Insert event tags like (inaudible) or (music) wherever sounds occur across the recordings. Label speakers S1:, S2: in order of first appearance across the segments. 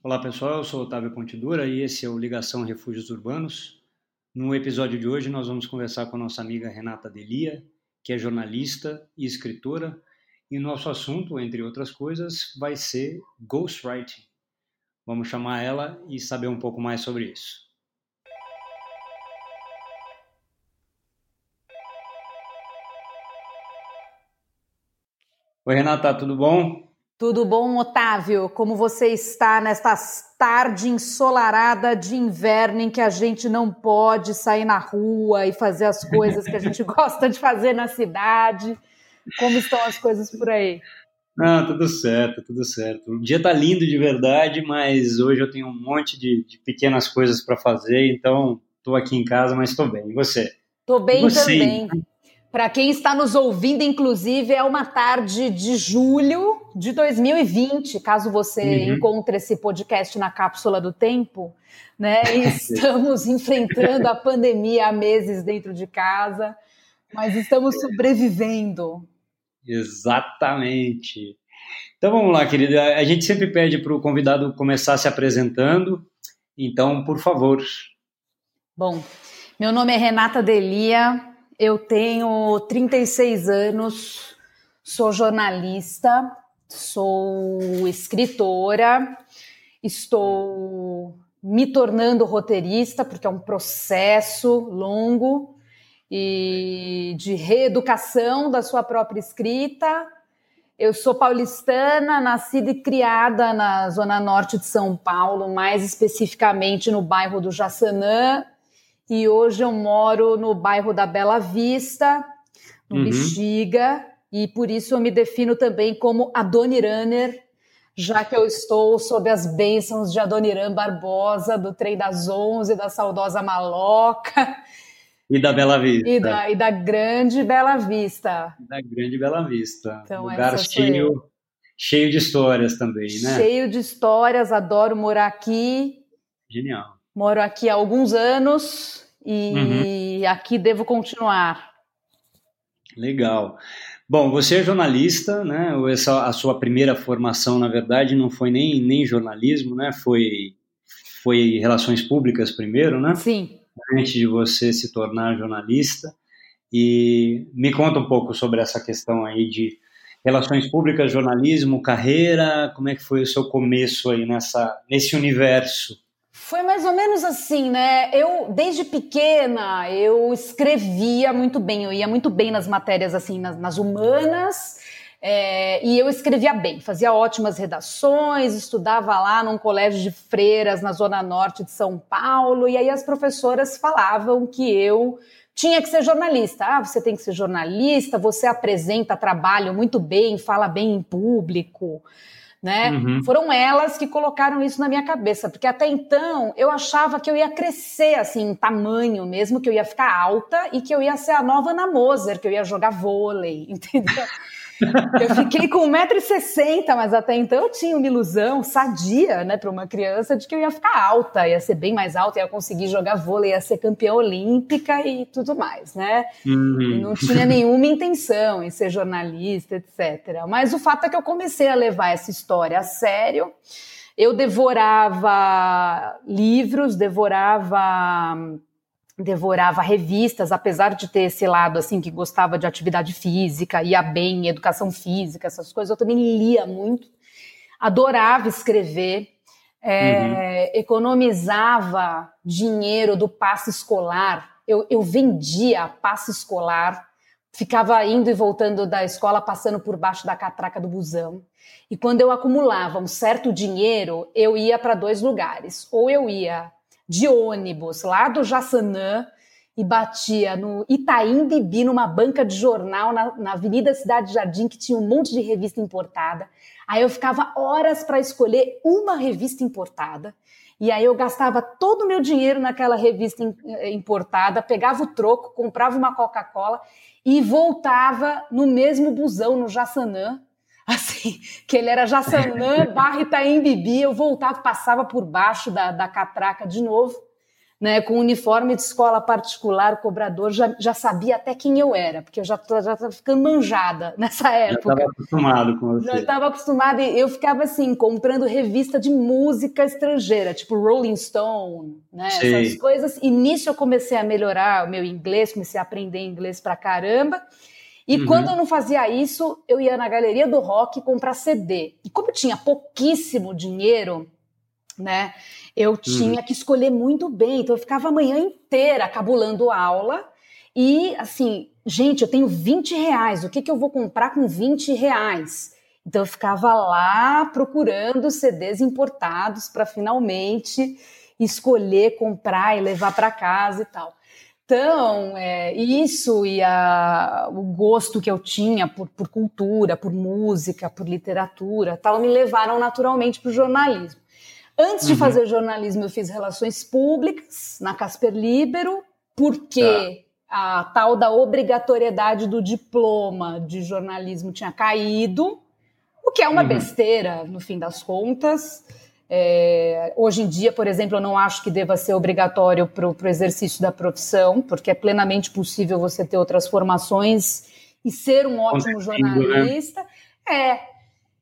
S1: Olá pessoal, eu sou Otávio Pontidura e esse é o Ligação Refúgios Urbanos. No episódio de hoje nós vamos conversar com a nossa amiga Renata Delia, que é jornalista e escritora, e nosso assunto, entre outras coisas, vai ser ghostwriting. Vamos chamar ela e saber um pouco mais sobre isso. Oi, Renata, tudo bom?
S2: Tudo bom, Otávio? Como você está nesta tarde ensolarada de inverno em que a gente não pode sair na rua e fazer as coisas que a gente (laughs) gosta de fazer na cidade? Como estão as coisas por aí?
S1: Ah, tudo certo, tudo certo. O dia tá lindo de verdade, mas hoje eu tenho um monte de, de pequenas coisas para fazer, então estou aqui em casa, mas estou bem. E você?
S2: Estou bem você? também. Para quem está nos ouvindo, inclusive, é uma tarde de julho de 2020, caso você uhum. encontre esse podcast na cápsula do tempo, né? (laughs) Estamos enfrentando a pandemia há meses dentro de casa, mas estamos sobrevivendo.
S1: Exatamente. Então vamos lá, querida. A gente sempre pede para o convidado começar se apresentando. Então, por favor.
S2: Bom, meu nome é Renata Delia, eu tenho 36 anos, sou jornalista, sou escritora, estou me tornando roteirista, porque é um processo longo e de reeducação da sua própria escrita. Eu sou paulistana, nascida e criada na zona norte de São Paulo, mais especificamente no bairro do Jaçanã, e hoje eu moro no bairro da Bela Vista, no uhum. Bexiga, e por isso eu me defino também como Adoniranner, já que eu estou sob as bênçãos de Adoniran Barbosa, do Trem das Onze, da saudosa Maloca.
S1: E da Bela Vista.
S2: E da, e da Grande Bela Vista.
S1: Da Grande Bela Vista. Então, Lugar cheio, cheio de histórias também, né?
S2: Cheio de histórias, adoro morar aqui.
S1: Genial.
S2: Moro aqui há alguns anos e uhum. aqui devo continuar.
S1: Legal. Bom, você é jornalista, né? Essa, a sua primeira formação, na verdade, não foi nem, nem jornalismo, né? Foi, foi relações públicas primeiro, né?
S2: Sim.
S1: Antes de você se tornar jornalista. E me conta um pouco sobre essa questão aí de relações públicas, jornalismo, carreira, como é que foi o seu começo aí nessa, nesse universo?
S2: Foi mais ou menos assim, né? Eu, desde pequena, eu escrevia muito bem, eu ia muito bem nas matérias, assim, nas, nas humanas, é, e eu escrevia bem, fazia ótimas redações, estudava lá num colégio de freiras na zona norte de São Paulo, e aí as professoras falavam que eu tinha que ser jornalista. Ah, você tem que ser jornalista, você apresenta trabalho muito bem, fala bem em público né? Uhum. Foram elas que colocaram isso na minha cabeça, porque até então eu achava que eu ia crescer assim em tamanho mesmo, que eu ia ficar alta e que eu ia ser a nova Ana Moser, que eu ia jogar vôlei, (laughs) entendeu? Eu fiquei com 1,60m, mas até então eu tinha uma ilusão sadia, né, para uma criança, de que eu ia ficar alta, ia ser bem mais alta, ia conseguir jogar vôlei, ia ser campeã olímpica e tudo mais, né? Uhum. Não tinha nenhuma intenção em ser jornalista, etc. Mas o fato é que eu comecei a levar essa história a sério. Eu devorava livros, devorava devorava revistas, apesar de ter esse lado assim que gostava de atividade física, ia bem, educação física, essas coisas, eu também lia muito, adorava escrever, é, uhum. economizava dinheiro do passe escolar, eu, eu vendia passe escolar, ficava indo e voltando da escola, passando por baixo da catraca do busão. E quando eu acumulava um certo dinheiro, eu ia para dois lugares. Ou eu ia de ônibus lá do Jaçanã e batia no Itaim Bibi, numa banca de jornal na, na Avenida Cidade Jardim, que tinha um monte de revista importada. Aí eu ficava horas para escolher uma revista importada. E aí eu gastava todo o meu dinheiro naquela revista eh, importada, pegava o troco, comprava uma Coca-Cola e voltava no mesmo busão no Jaçanã (laughs) assim, que ele era Jaçanã (laughs) barra Itaim Bibi, eu voltava, passava por baixo da, da catraca de novo, né, com uniforme de escola particular, o cobrador já, já sabia até quem eu era, porque eu já estava ficando manjada (laughs) nessa época. Já
S1: estava acostumado com você.
S2: Já estava acostumada e eu ficava assim, comprando revista de música estrangeira, tipo Rolling Stone, né, essas coisas. E nisso eu comecei a melhorar o meu inglês, comecei a aprender inglês pra caramba. E uhum. quando eu não fazia isso, eu ia na galeria do rock comprar CD. E como eu tinha pouquíssimo dinheiro, né? Eu uhum. tinha que escolher muito bem, então eu ficava a manhã inteira cabulando aula e assim, gente, eu tenho 20 reais, o que, que eu vou comprar com 20 reais? Então eu ficava lá procurando CDs importados para finalmente escolher, comprar e levar para casa e tal. Então, é, isso e a, o gosto que eu tinha por, por cultura, por música, por literatura, tal, me levaram naturalmente para o jornalismo. Antes uhum. de fazer jornalismo, eu fiz relações públicas na Casper Libero, porque tá. a tal da obrigatoriedade do diploma de jornalismo tinha caído, o que é uma uhum. besteira, no fim das contas. É, hoje em dia, por exemplo, eu não acho que deva ser obrigatório para o exercício da profissão, porque é plenamente possível você ter outras formações e ser um ótimo né? jornalista. Né? É,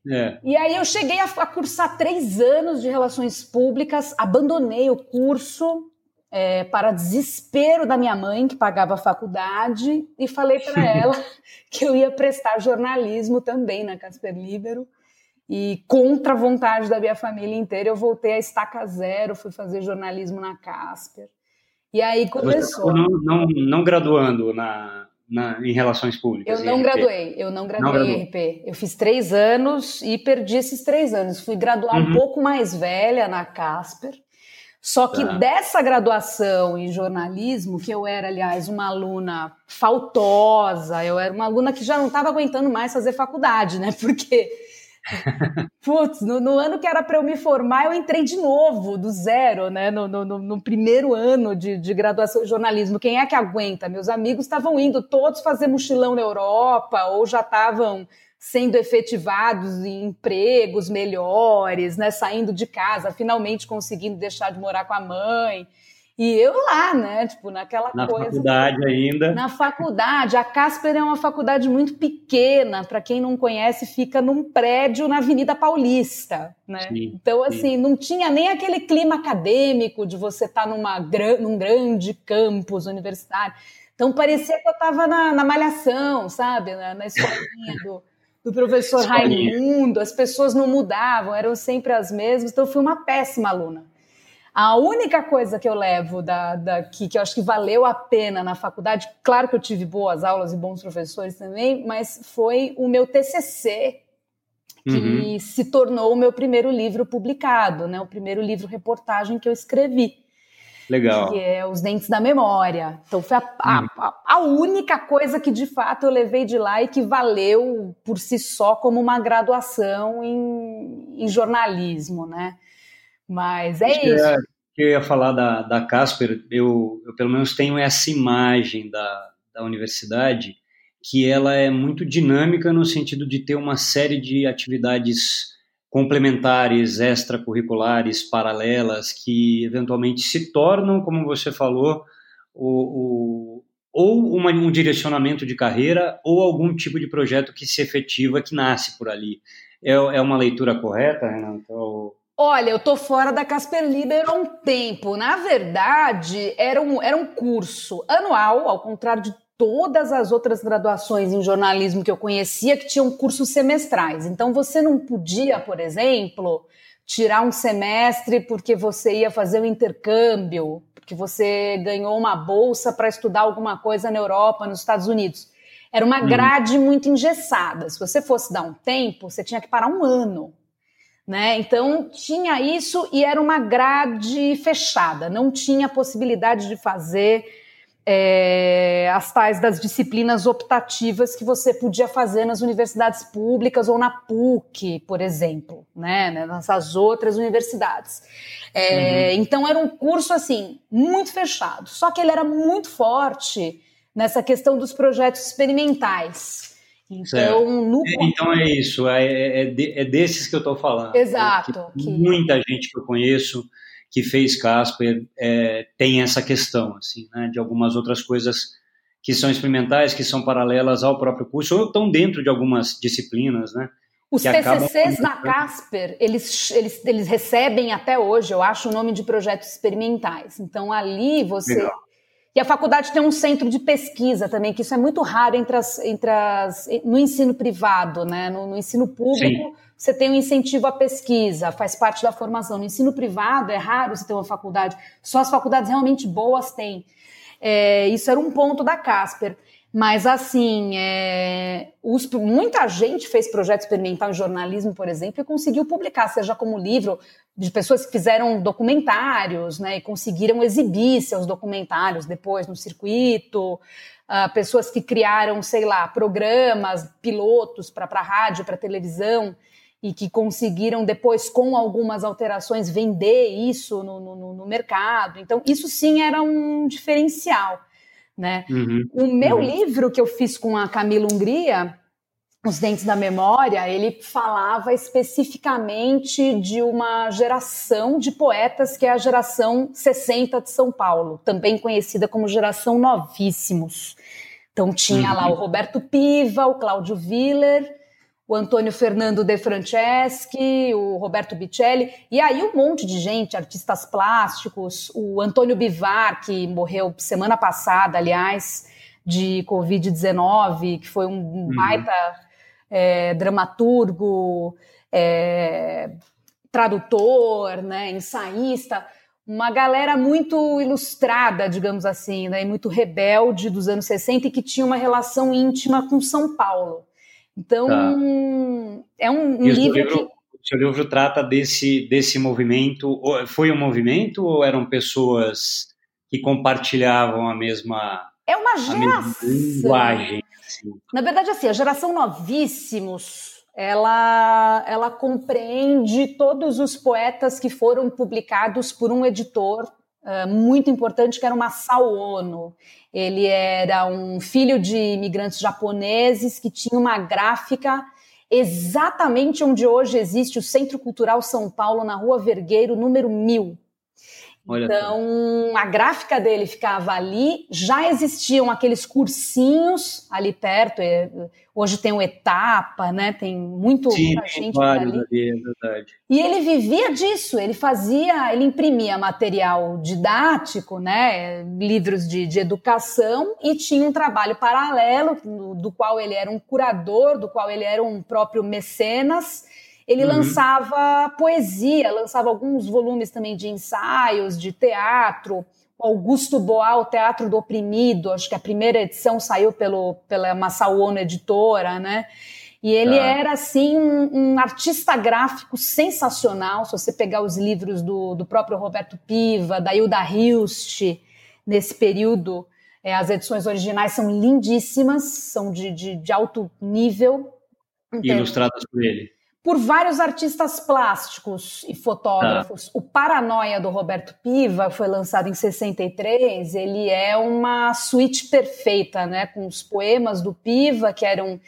S2: é. E aí eu cheguei a, a, cursar três anos de relações públicas, abandonei o curso é, para desespero da minha mãe, que pagava a faculdade, e falei para ela (laughs) que eu ia prestar jornalismo também na Casper Libero. E contra a vontade da minha família inteira, eu voltei a estaca zero, fui fazer jornalismo na Casper. E aí começou.
S1: Não, não, não graduando na, na, em relações públicas?
S2: Eu não graduei, eu não graduei não em RP. Eu fiz três anos e perdi esses três anos. Fui graduar uhum. um pouco mais velha na Casper. Só que tá. dessa graduação em jornalismo, que eu era, aliás, uma aluna faltosa, eu era uma aluna que já não estava aguentando mais fazer faculdade, né? (laughs) Porque Putz, no, no, ano que era para eu me formar, eu entrei de novo, do zero, né? No, no, no primeiro ano de, de, graduação em jornalismo. Quem é que aguenta? Meus amigos estavam indo todos fazer mochilão na Europa ou já estavam sendo efetivados em empregos melhores, né? Saindo de casa, finalmente conseguindo deixar de morar com a mãe. E eu lá, né? Tipo, naquela
S1: na
S2: coisa.
S1: Na faculdade ainda.
S2: Na faculdade. A Casper é uma faculdade muito pequena. Para quem não conhece, fica num prédio na Avenida Paulista, né? Sim, então, assim, sim. não tinha nem aquele clima acadêmico de você estar tá numa, num grande campus universitário. Então, parecia que eu estava na, na malhação, sabe? Na, na escolinha do, do professor Raimundo. As pessoas não mudavam, eram sempre as mesmas. Então, eu fui uma péssima aluna. A única coisa que eu levo da, daqui, que eu acho que valeu a pena na faculdade, claro que eu tive boas aulas e bons professores também, mas foi o meu TCC, que uhum. se tornou o meu primeiro livro publicado, né? O primeiro livro reportagem que eu escrevi.
S1: Legal.
S2: Que é Os Dentes da Memória. Então foi a, a, uhum. a, única coisa que de fato eu levei de lá e que valeu por si só como uma graduação em, em jornalismo, né? Mas é Acho isso.
S1: Que eu ia falar da, da Casper, eu, eu pelo menos tenho essa imagem da, da universidade, que ela é muito dinâmica no sentido de ter uma série de atividades complementares, extracurriculares, paralelas, que eventualmente se tornam, como você falou, o, o, ou uma, um direcionamento de carreira ou algum tipo de projeto que se efetiva, que nasce por ali. É, é uma leitura correta, Renato?
S2: Olha, eu tô fora da Casper Liber há um tempo. Na verdade, era um, era um curso anual, ao contrário de todas as outras graduações em jornalismo que eu conhecia, que tinham cursos semestrais. Então, você não podia, por exemplo, tirar um semestre porque você ia fazer um intercâmbio, porque você ganhou uma bolsa para estudar alguma coisa na Europa, nos Estados Unidos. Era uma hum. grade muito engessada. Se você fosse dar um tempo, você tinha que parar um ano né? Então tinha isso e era uma grade fechada, não tinha possibilidade de fazer é, as tais das disciplinas optativas que você podia fazer nas universidades públicas ou na PUC, por exemplo, né? Nessas outras universidades. É, uhum. Então era um curso assim muito fechado, só que ele era muito forte nessa questão dos projetos experimentais.
S1: Então, no... É, então é isso, é, é, é, de, é desses que eu estou falando.
S2: Exato.
S1: Que... Muita gente que eu conheço que fez Casper é, tem essa questão, assim, né, de algumas outras coisas que são experimentais, que são paralelas ao próprio curso, ou estão dentro de algumas disciplinas, né?
S2: Os PCCs da Casper, eles, eles, eles recebem até hoje, eu acho, o nome de projetos experimentais. Então, ali você... Legal. E a faculdade tem um centro de pesquisa também, que isso é muito raro entre as, entre as, no ensino privado, né? No, no ensino público, Sim. você tem um incentivo à pesquisa, faz parte da formação. No ensino privado, é raro você ter uma faculdade, só as faculdades realmente boas têm. É, isso era um ponto da Casper. Mas, assim, é, os, muita gente fez projeto experimental em jornalismo, por exemplo, e conseguiu publicar, seja como livro, de pessoas que fizeram documentários, né, e conseguiram exibir seus documentários depois no circuito, uh, pessoas que criaram, sei lá, programas, pilotos para rádio, para televisão, e que conseguiram depois, com algumas alterações, vender isso no, no, no mercado. Então, isso sim era um diferencial. Né? Uhum, o meu uhum. livro que eu fiz com a Camila Hungria, Os Dentes da Memória, ele falava especificamente de uma geração de poetas que é a geração 60 de São Paulo, também conhecida como geração novíssimos. Então tinha uhum. lá o Roberto Piva, o Cláudio Willer, o Antônio Fernando De Franceschi, o Roberto Bicelli, e aí um monte de gente, artistas plásticos, o Antônio Bivar, que morreu semana passada, aliás, de Covid-19, que foi um uhum. baita é, dramaturgo, é, tradutor, né, ensaísta, uma galera muito ilustrada, digamos assim, né, muito rebelde dos anos 60 e que tinha uma relação íntima com São Paulo. Então, tá. é um, um livro, livro que... O
S1: seu livro trata desse, desse movimento, foi um movimento ou eram pessoas que compartilhavam a mesma...
S2: É uma geração... linguagem. Assim. Na verdade, assim, a geração novíssimos, ela, ela compreende todos os poetas que foram publicados por um editor uh, muito importante, que era o Masao Ono. Ele era um filho de imigrantes japoneses que tinha uma gráfica exatamente onde hoje existe o Centro Cultural São Paulo, na Rua Vergueiro, número 1000. Olha então, a gráfica dele ficava ali, já existiam aqueles cursinhos ali perto, é, hoje tem o Etapa, né? Tem muito
S1: Sim, muita gente vários ali. ali, é verdade.
S2: E ele vivia disso, ele fazia, ele imprimia material didático, né? Livros de, de educação e tinha um trabalho paralelo, do qual ele era um curador, do qual ele era um próprio mecenas ele uhum. lançava poesia, lançava alguns volumes também de ensaios, de teatro. Augusto Boal, Teatro do Oprimido, acho que a primeira edição saiu pelo, pela Massauono Editora, né? E ele tá. era, assim, um, um, artista gráfico sensacional. Se você pegar os livros do, do próprio Roberto Piva, da Hilda Hilst, nesse período, é, as edições originais são lindíssimas, são de, de, de alto nível.
S1: Ilustradas por ele
S2: por vários artistas plásticos e fotógrafos. Ah. O Paranoia do Roberto Piva foi lançado em 63. Ele é uma suíte perfeita, né? Com os poemas do Piva que eram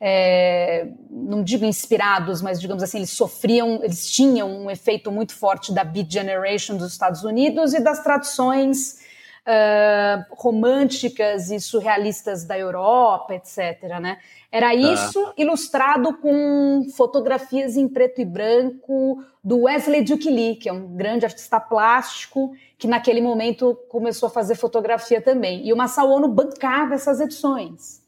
S2: é, não digo inspirados, mas digamos assim, eles sofriam, eles tinham um efeito muito forte da Beat Generation dos Estados Unidos e das traduções uh, românticas e surrealistas da Europa, etc. Né? Era tá. isso ilustrado com fotografias em preto e branco do Wesley Duke Lee, que é um grande artista plástico que naquele momento começou a fazer fotografia também. E o Masao Ono bancava essas edições.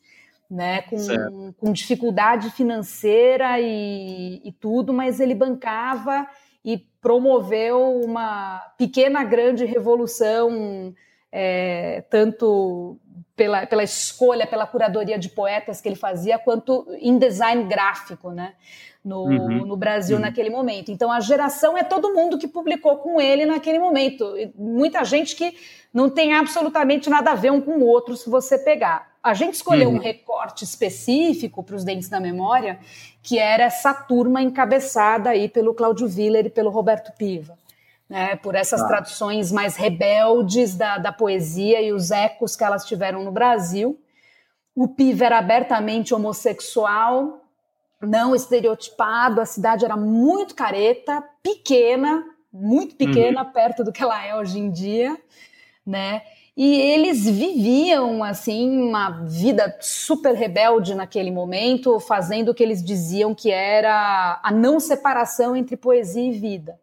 S2: Né, com, com dificuldade financeira e, e tudo, mas ele bancava e promoveu uma pequena, grande revolução é, tanto pela, pela escolha, pela curadoria de poetas que ele fazia, quanto em design gráfico, né? No, uhum, no Brasil uhum. naquele momento. Então a geração é todo mundo que publicou com ele naquele momento. Muita gente que não tem absolutamente nada a ver um com o outro se você pegar. A gente escolheu uhum. um recorte específico para os Dentes da Memória, que era essa turma encabeçada aí pelo Cláudio Viller e pelo Roberto Piva né, por essas ah. traduções mais rebeldes da, da poesia e os ecos que elas tiveram no Brasil. O Piva era abertamente homossexual, não estereotipado, a cidade era muito careta, pequena, muito pequena uhum. perto do que ela é hoje em dia, né? E eles viviam assim uma vida super rebelde naquele momento, fazendo o que eles diziam que era a não separação entre poesia e vida.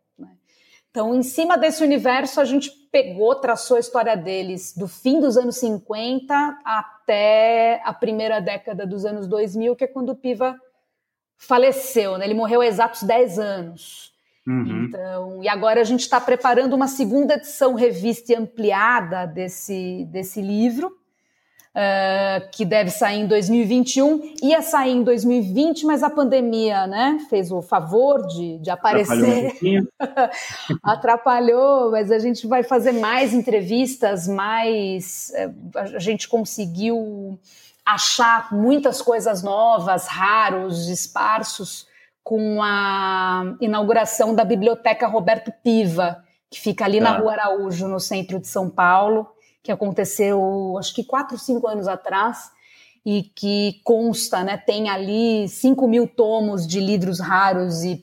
S2: Então, em cima desse universo, a gente pegou, traçou a história deles do fim dos anos 50 até a primeira década dos anos 2000, que é quando o Piva faleceu. Né? Ele morreu há exatos 10 anos. Uhum. Então, e agora a gente está preparando uma segunda edição revista e ampliada desse, desse livro, uh, que deve sair em 2021. Ia sair em 2020, mas a pandemia né, fez o favor de, de aparecer. Atrapalhou, (laughs) Atrapalhou, mas a gente vai fazer mais entrevistas, mais. Eh, a gente conseguiu achar muitas coisas novas, raros, esparsos com a inauguração da Biblioteca Roberto Piva, que fica ali tá. na Rua Araújo, no centro de São Paulo, que aconteceu acho que quatro, cinco anos atrás, e que consta, né, tem ali 5 mil tomos de livros raros e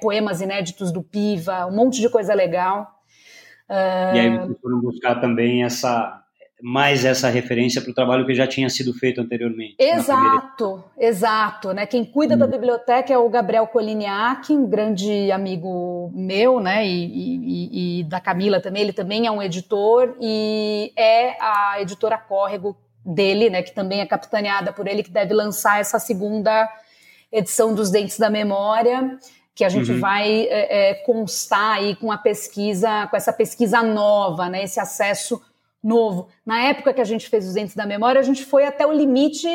S2: poemas inéditos do Piva, um monte de coisa legal.
S1: E aí vocês foram buscar também essa mais essa referência para o trabalho que já tinha sido feito anteriormente.
S2: Exato, exato. Né? Quem cuida hum. da biblioteca é o Gabriel Coliniak, um grande amigo meu, né? E, e, e, da Camila também. Ele também é um editor e é a editora Córrego dele, né? Que também é capitaneada por ele, que deve lançar essa segunda edição dos Dentes da Memória que a gente uhum. vai é, é, constar aí com a pesquisa, com essa pesquisa nova, né? Esse acesso novo. Na época que a gente fez os Entes da Memória, a gente foi até o limite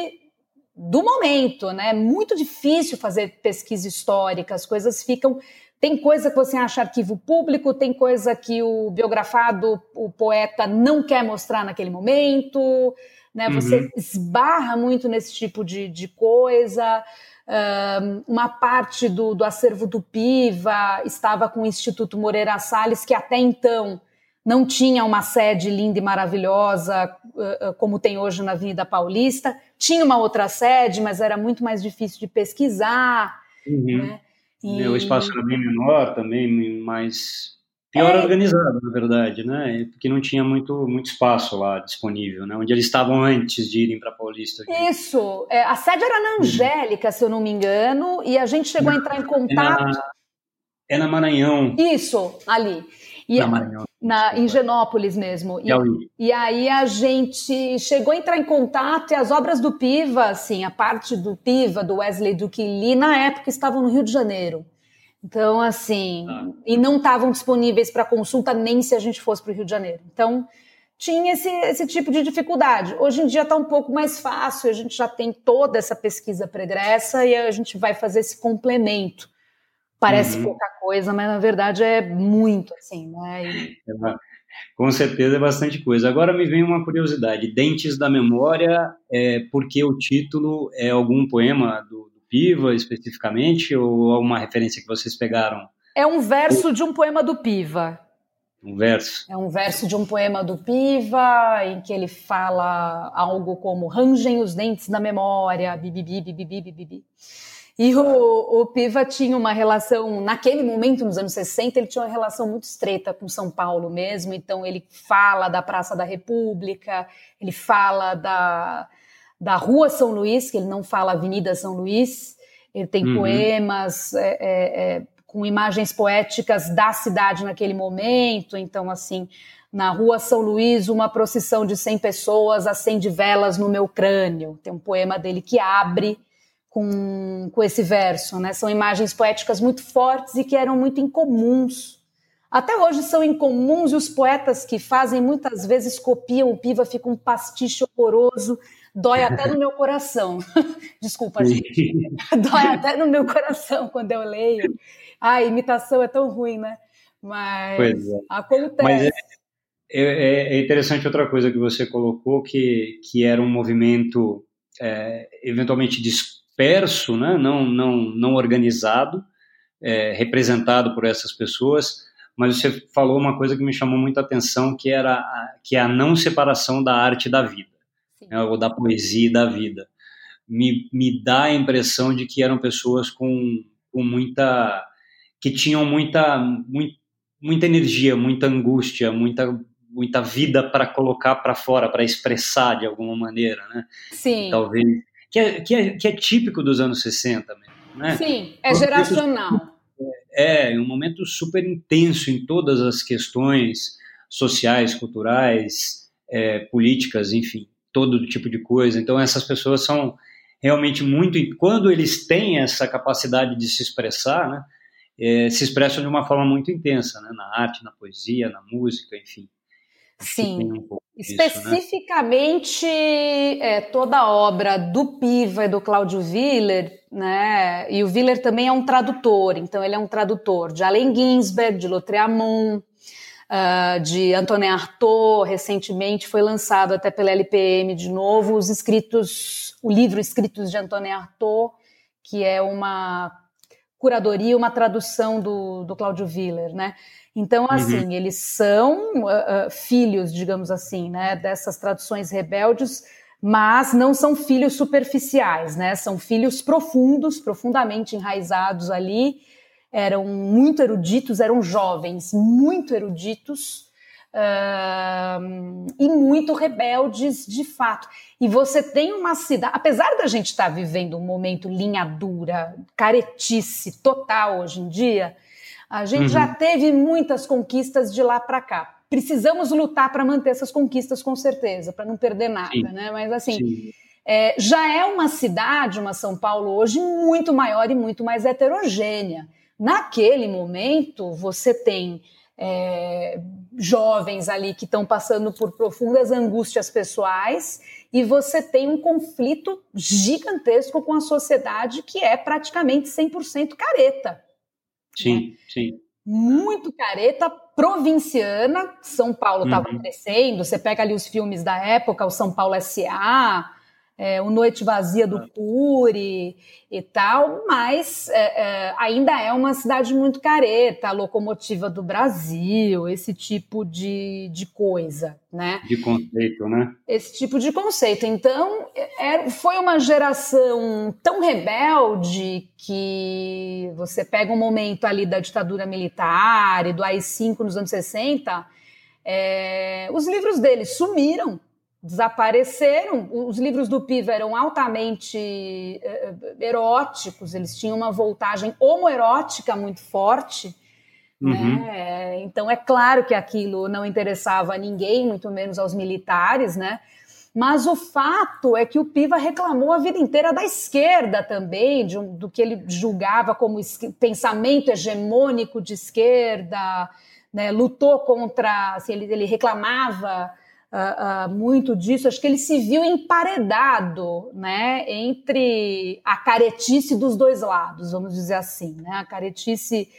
S2: do momento, né? Muito difícil fazer pesquisa histórica, as coisas ficam. Tem coisa que você acha arquivo público, tem coisa que o biografado, o poeta, não quer mostrar naquele momento, né? Você uhum. esbarra muito nesse tipo de, de coisa. uma parte do, do acervo do PIVA estava com o Instituto Moreira Salles, que até então não tinha uma sede linda e maravilhosa uh, uh, como tem hoje na Avenida Paulista. Tinha uma outra sede, mas era muito mais difícil de pesquisar.
S1: Uhum. Né? E... O espaço era bem menor também, mais pior é... organizado, na verdade, né? Porque não tinha muito, muito espaço lá disponível, né? Onde eles estavam antes de irem para Paulista.
S2: Isso. É, a sede era na Angélica, se eu não me engano, e a gente chegou a entrar em contato. É
S1: na, é na Maranhão.
S2: Isso, ali. E, na Maranhão na, em Genópolis mesmo. E, e, aí a gente chegou a entrar em contato e as obras do Piva, assim, a parte do Piva, do Wesley Duque Lee, na época estavam no Rio de Janeiro. Então, assim, ah. e não estavam disponíveis para consulta nem se a gente fosse para o Rio de Janeiro. Então, tinha esse, esse tipo de dificuldade. Hoje em dia está um pouco mais fácil, a gente já tem toda essa pesquisa pregressa e a gente vai fazer esse complemento. Parece uhum. pouca coisa, mas na verdade é muito, assim, né? E...
S1: É, com certeza é bastante coisa. Agora me vem uma curiosidade: Dentes da Memória, é porque o título é algum poema do, do Piva especificamente ou alguma referência que vocês pegaram?
S2: É um verso de um poema do Piva.
S1: Um verso?
S2: É um verso de um poema do Piva, em que ele fala algo como rangem os dentes da memória, bibibi, bibibi, bibibi. E o, o Piva tinha uma relação, naquele momento, nos anos 60, ele tinha uma relação muito estreita com São Paulo mesmo. Então, ele fala da Praça da República, ele fala da, da Rua São Luís, que ele não fala Avenida São Luís. Ele tem uhum. poemas é, é, é, com imagens poéticas da cidade naquele momento. Então, assim, na Rua São Luís, uma procissão de 100 pessoas acende velas no meu crânio. Tem um poema dele que abre com, com esse verso, né? São imagens poéticas muito fortes e que eram muito incomuns. Até hoje são incomuns e os poetas que fazem muitas vezes copiam o Piva, fica um pastiche horroroso, dói até no meu coração. (laughs) Desculpa, gente. (laughs) dói até no meu coração quando eu leio. A imitação é tão ruim, né? Mas é. acontece. Mas é,
S1: é, é, interessante outra coisa que você colocou, que, que era um movimento é, eventualmente disperso, né? não, não, não organizado, é, representado por essas pessoas, mas você falou uma coisa que me chamou muita atenção, que era a, que é a não separação da arte da vida, né? ou da poesia e da vida. Me, me dá a impressão de que eram pessoas com, com muita que tinham muita muito, muita energia, muita angústia, muita muita vida para colocar para fora, para expressar de alguma maneira, né?
S2: Sim.
S1: Talvez que é, que é, que é típico dos anos 60 mesmo, né?
S2: Sim, é geracional.
S1: É, é um momento super intenso em todas as questões sociais, culturais, é, políticas, enfim, todo tipo de coisa. Então essas pessoas são realmente muito quando eles têm essa capacidade de se expressar, né? É, se expressam de uma forma muito intensa, né? na arte, na poesia, na música, enfim.
S2: Sim. Um Especificamente, né? é, toda a obra do Piva e do Cláudio Willer, né? E o Willer também é um tradutor, então ele é um tradutor de Allen Ginsberg, de Lautréamont, uh, de Antonin Artaud, recentemente foi lançado até pela LPM de novo, os escritos, o livro Escritos de Antonin Artaud, que é uma curadoria, uma tradução do, do Cláudio Willer, né? Então, uhum. assim, uhum. eles são uh, uh, filhos, digamos assim, né, dessas traduções rebeldes, mas não são filhos superficiais, né? São filhos profundos, profundamente enraizados ali. Eram muito eruditos, eram jovens, muito eruditos uh, e muito rebeldes de fato. E você tem uma cidade, apesar da gente estar tá vivendo um momento linha dura, caretice total hoje em dia, a gente uhum. já teve muitas conquistas de lá para cá. Precisamos lutar para manter essas conquistas, com certeza, para não perder nada, Sim. né? Mas assim, é, já é uma cidade, uma São Paulo hoje, muito maior e muito mais heterogênea. Naquele momento, você tem é, jovens ali que estão passando por profundas angústias pessoais e você tem um conflito gigantesco com a sociedade que é praticamente 100% careta.
S1: Sim, né? sim.
S2: Muito careta, provinciana. São Paulo estava uhum. crescendo. Você pega ali os filmes da época, o São Paulo S.A., é, o Noite Vazia do Puri e tal, mas é, é, ainda é uma cidade muito careta, a locomotiva do Brasil, esse tipo de, de coisa, né?
S1: De conceito, né?
S2: Esse tipo de conceito. Então, é, foi uma geração tão rebelde que você pega um momento ali da ditadura militar e do AI-5 nos anos 60, é, os livros deles sumiram, desapareceram. Os livros do Piva eram altamente eh, eróticos, eles tinham uma voltagem homoerótica muito forte. Uhum. Né? Então é claro que aquilo não interessava a ninguém, muito menos aos militares, né? Mas o fato é que o Piva reclamou a vida inteira da esquerda também, de, do que ele julgava como pensamento hegemônico de esquerda, né? lutou contra, assim, ele, ele reclamava uh, uh, muito disso, acho que ele se viu emparedado né, entre a caretice dos dois lados, vamos dizer assim, né, a caretice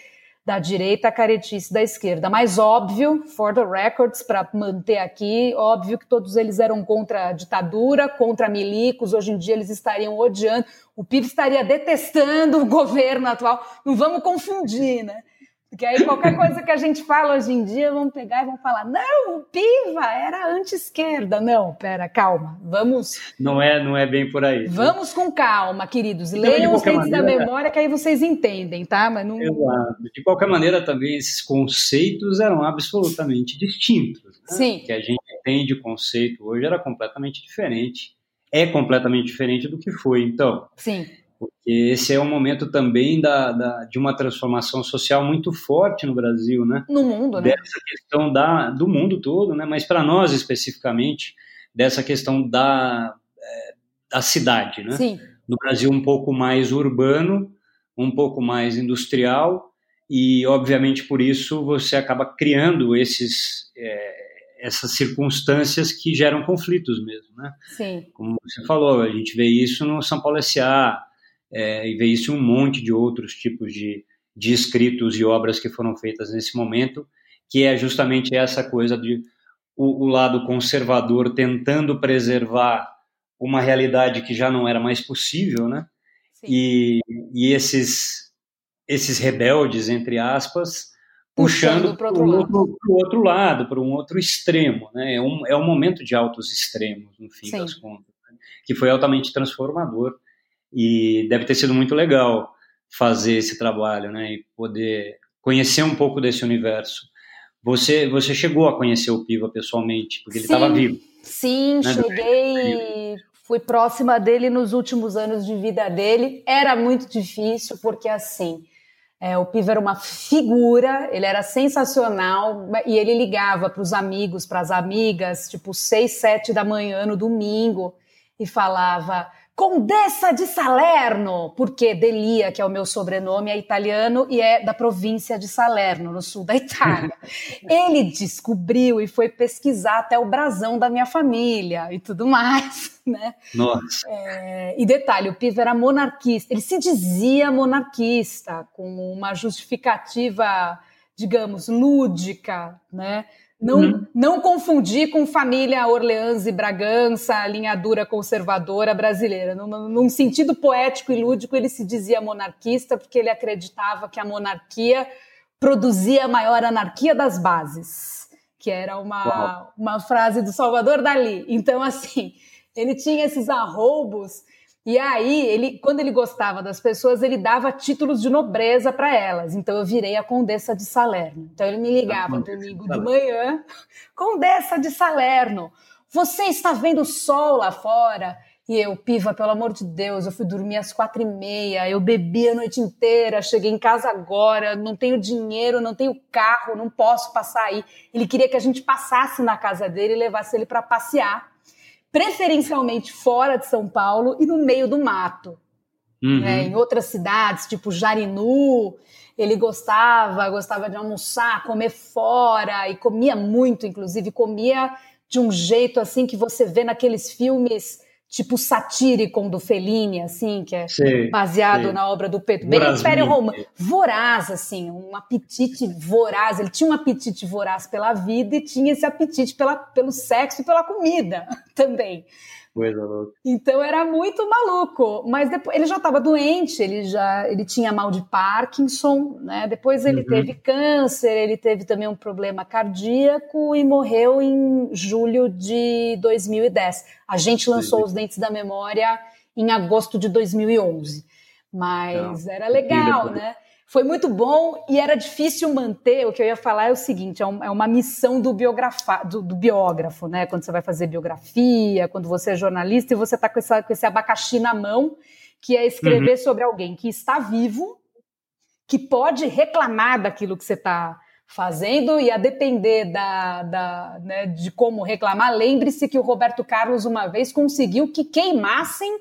S2: da direita, a caretice da esquerda. Mas óbvio, for the records, para manter aqui, óbvio que todos eles eram contra a ditadura, contra milicos, hoje em dia eles estariam odiando, o PIB estaria detestando o governo atual, não vamos confundir, né? Porque aí qualquer coisa que a gente fala hoje em dia, vão pegar e vão falar: não, o Piva era anti-esquerda. Não, pera, calma, vamos.
S1: Não é, não é bem por aí.
S2: Vamos com calma, queridos. Então, Leiam os Reis da Memória, que aí vocês entendem, tá? Mas não...
S1: Exato. De qualquer maneira, também esses conceitos eram absolutamente distintos. Né?
S2: Sim.
S1: O que a gente tem de conceito hoje era completamente diferente. É completamente diferente do que foi. Então.
S2: Sim
S1: porque esse é um momento também da, da, de uma transformação social muito forte no Brasil, né?
S2: No mundo, né?
S1: Dessa questão da, do mundo todo, né? Mas para nós especificamente, dessa questão da, é, da cidade, né?
S2: Sim.
S1: No Brasil um pouco mais urbano, um pouco mais industrial e, obviamente, por isso você acaba criando esses... É, essas circunstâncias que geram conflitos mesmo, né?
S2: Sim.
S1: Como você falou, a gente vê isso no São Paulo S.A., é, e ver isso em um monte de outros tipos de, de escritos e obras que foram feitas nesse momento, que é justamente essa coisa de o, o lado conservador tentando preservar uma realidade que já não era mais possível, né? E, e esses esses rebeldes entre aspas puxando, para o outro, outro, lado, para um outro extremo, né? É um, é um momento de altos extremos no fim Sim. das contas, né? que foi altamente transformador e deve ter sido muito legal fazer esse trabalho, né? E poder conhecer um pouco desse universo. Você, você chegou a conhecer o Piva pessoalmente, porque ele estava vivo.
S2: Sim, né? cheguei, fui próxima dele nos últimos anos de vida dele. Era muito difícil, porque assim, é, o Piva era uma figura, ele era sensacional e ele ligava para os amigos, para as amigas, tipo seis, sete da manhã no domingo e falava Condessa de Salerno, porque Delia, que é o meu sobrenome, é italiano e é da província de Salerno, no sul da Itália. (laughs) Ele descobriu e foi pesquisar até o brasão da minha família e tudo mais, (laughs) né?
S1: Nossa.
S2: É, e detalhe, o Piva era monarquista, ele se dizia monarquista, com uma justificativa, digamos, lúdica, né? Não, uhum. não confundir com família Orleans e Bragança, linhadura conservadora brasileira. Num, num, sentido poético e lúdico, ele se dizia monarquista porque ele acreditava que a monarquia produzia a maior anarquia das bases, que era uma, uma frase do Salvador Dali. Então, assim, ele tinha esses arroubos e aí, ele, quando ele gostava das pessoas, ele dava títulos de nobreza para elas. Então, eu virei a Condessa de Salerno. Então, ele me ligava domingo de manhã: (laughs) Condessa de Salerno, você está vendo o sol lá fora? E eu, piva, pelo amor de Deus, eu fui dormir às quatro e meia, eu bebi a noite inteira, cheguei em casa agora, não tenho dinheiro, não tenho carro, não posso passar aí. Ele queria que a gente passasse na casa dele e levasse ele para passear preferencialmente fora de São Paulo e no meio do mato. Uhum. Né? Em outras cidades, tipo Jarinu, ele gostava, gostava de almoçar, comer fora e comia muito, inclusive comia de um jeito assim que você vê naqueles filmes tipo satírico do Fellini, assim, que é baseado na obra do Pedro bem Império Romano. Voraz, assim, um apetite voraz. Ele tinha um apetite voraz pela vida e tinha esse apetite pela, pelo sexo e pela comida (laughs) também.
S1: Coisa louca.
S2: Então era muito maluco, mas depois ele já estava doente, ele já ele tinha mal de Parkinson, né? Depois ele uhum. teve câncer, ele teve também um problema cardíaco e morreu em julho de 2010. A gente lançou Os Dentes da Memória em agosto de 2011, mas Não. era legal, né? Foi muito bom e era difícil manter. O que eu ia falar é o seguinte: é, é uma missão do, biografa, do, do, biógrafo, né? Quando você vai fazer biografia, quando você é jornalista e você está com, com esse abacaxi na mão, que é escrever uhum. sobre alguém que está vivo, que pode reclamar daquilo que você está fazendo e a depender da, da né, de como reclamar. Lembre-se que o Roberto Carlos uma vez conseguiu que queimassem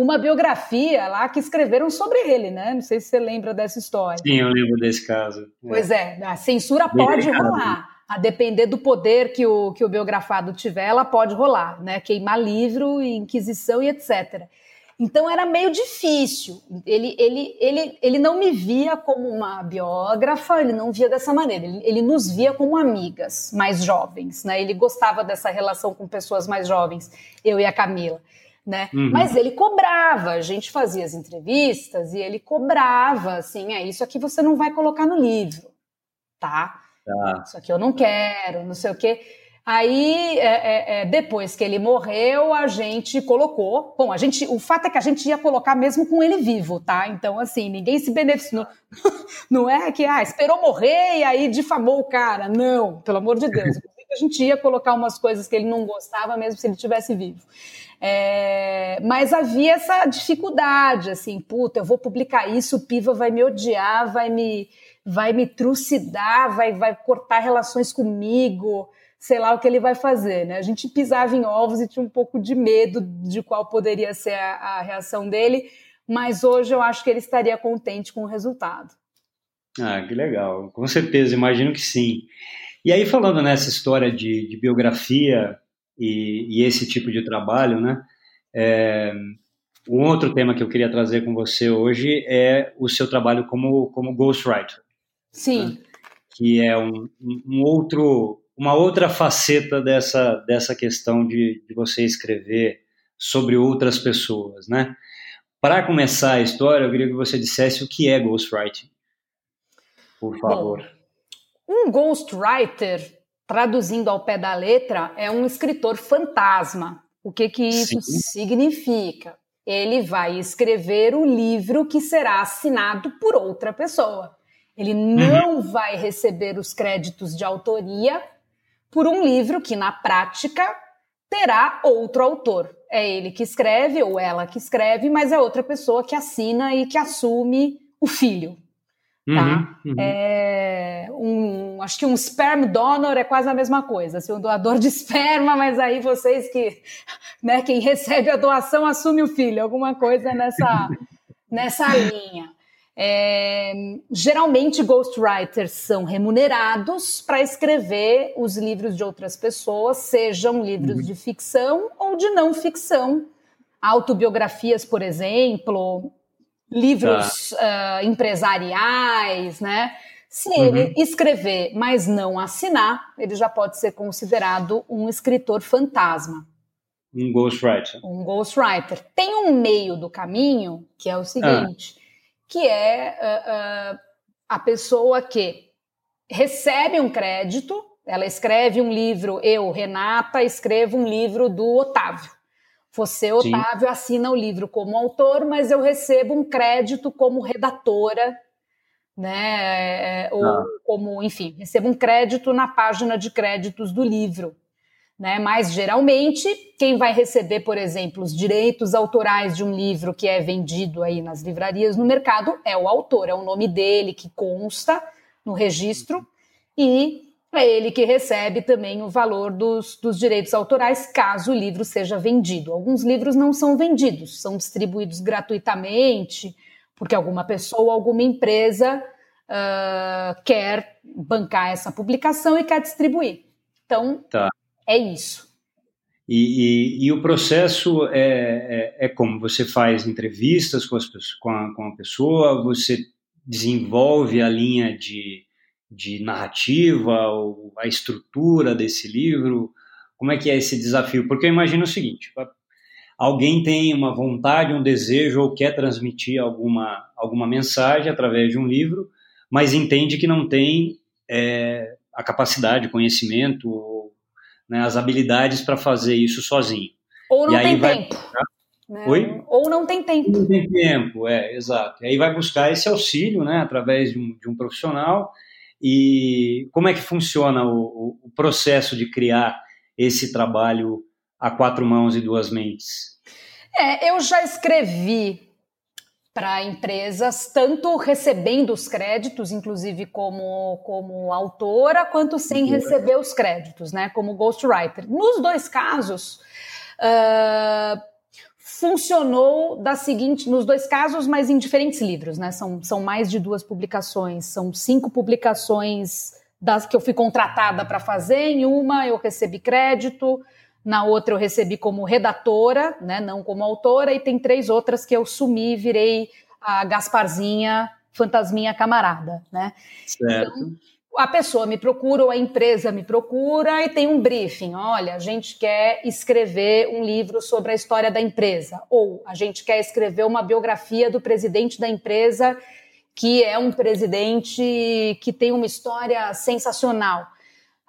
S2: uma biografia lá que escreveram sobre ele, né? Não sei se você lembra dessa história.
S1: Sim, eu lembro desse caso.
S2: Pois é, a censura Bem pode rolar. A depender do poder que o, que o biografado tiver, ela pode rolar, né? Queimar livro, inquisição e etc. Então era meio difícil. Ele, ele, ele, ele não me via como uma biógrafa, ele não via dessa maneira. Ele, ele nos via como amigas mais jovens, né? Ele gostava dessa relação com pessoas mais jovens, eu e a Camila né? Uhum. Mas ele cobrava, a gente fazia as entrevistas e ele cobrava, assim, é isso aqui você não vai colocar no livro, tá? tá. Isso aqui eu não quero, não sei o quê. Aí, é, é, é, depois que ele morreu, a gente colocou. Bom, a gente, o fato é que a gente ia colocar mesmo com ele vivo, tá? Então, assim, ninguém se beneficiou. (laughs) Não é que, ah, esperou morrer e aí difamou o cara. Não, pelo amor de Deus. Gente ia colocar umas coisas que ele não gostava, mesmo se ele tivesse vivo. É, mas havia essa dificuldade, assim, puta, eu vou publicar isso, o Piva vai me odiar, vai me, vai me trucidar, vai, vai cortar relações comigo, sei lá o que ele vai fazer, né? A gente pisava em ovos e tinha um pouco de medo de qual poderia ser a, a reação dele, mas hoje eu acho que ele estaria contente com o resultado.
S1: Ah, que legal, com certeza, imagino que sim. E aí, falando nessa história de, de biografia, e, e esse tipo de trabalho, né? É, um outro tema que eu queria trazer com você hoje é o seu trabalho como, como ghostwriter.
S2: Sim. Né?
S1: Que é um, um, outro, uma outra faceta dessa, dessa questão de, de você escrever sobre outras pessoas, né? Para começar a história, eu queria que você dissesse o que é ghostwriting, por favor.
S2: Bom, um ghostwriter traduzindo ao pé da letra, é um escritor fantasma. O que, que isso Sim. significa? Ele vai escrever o livro que será assinado por outra pessoa. Ele não uhum. vai receber os créditos de autoria por um livro que, na prática, terá outro autor. É ele que escreve ou ela que escreve, mas é outra pessoa que assina e que assume o filho. Tá? Uhum, uhum. É um, acho que um sperm donor é quase a mesma coisa, assim, um doador de (laughs) esperma, mas aí vocês que, né, quem recebe a doação assume o filho, alguma coisa nessa, (laughs) nessa linha. É, geralmente, ghostwriters são remunerados para escrever os livros de outras pessoas, sejam livros de ficção ou de não ficção, autobiografias, por exemplo, livros tá. uh, empresariais, né? Se uhum. ele escrever, mas não assinar, ele já pode ser considerado um escritor fantasma.
S1: Um ghostwriter.
S2: Um ghostwriter. Tem um meio do caminho que é o seguinte. Ah que é uh, uh, a pessoa que recebe um crédito, ela escreve um livro, eu, Renata, escrevo um livro do Otávio. Você, Otávio, Sim. assina o livro como autor, mas eu recebo um crédito como redatora, né? É, ou ah. como, enfim, recebo um crédito na página de créditos do livro. Né? Mas geralmente quem vai receber, por exemplo, os direitos autorais de um livro que é vendido aí nas livrarias no mercado é o autor, é o nome dele que consta no registro e é ele que recebe também o valor dos, dos direitos autorais caso o livro seja vendido. Alguns livros não são vendidos, são distribuídos gratuitamente porque alguma pessoa, alguma empresa uh, quer bancar essa publicação e quer distribuir. Então, tá. É isso.
S1: E, e, e o processo é, é, é, como? Você faz entrevistas com, as, com, a, com a pessoa, você desenvolve a linha de, de narrativa, ou a estrutura desse livro? Como é que é esse desafio? Porque eu imagino o seguinte: alguém tem uma vontade, um desejo ou quer transmitir alguma, alguma mensagem através de um livro, mas entende que não tem é, a capacidade, conhecimento né, as habilidades para fazer isso sozinho.
S2: Ou não e tem tempo. Buscar... Né? Oi? Ou não tem tempo.
S1: Não tem tempo, é, exato. E aí vai buscar esse auxílio, né, através de um, de um profissional. E como é que funciona o, o processo de criar esse trabalho a quatro mãos e duas mentes?
S2: É, eu já escrevi para empresas, tanto recebendo os créditos, inclusive como, como autora, quanto sem receber os créditos, né, como ghostwriter. Nos dois casos, uh, funcionou da seguinte, nos dois casos, mas em diferentes livros, né, são, são mais de duas publicações, são cinco publicações das que eu fui contratada para fazer, em uma eu recebi crédito, na outra eu recebi como redatora, né, não como autora, e tem três outras que eu sumi, virei a Gasparzinha, fantasminha camarada, né? Certo. Então, a pessoa me procura ou a empresa me procura e tem um briefing. Olha, a gente quer escrever um livro sobre a história da empresa, ou a gente quer escrever uma biografia do presidente da empresa, que é um presidente que tem uma história sensacional.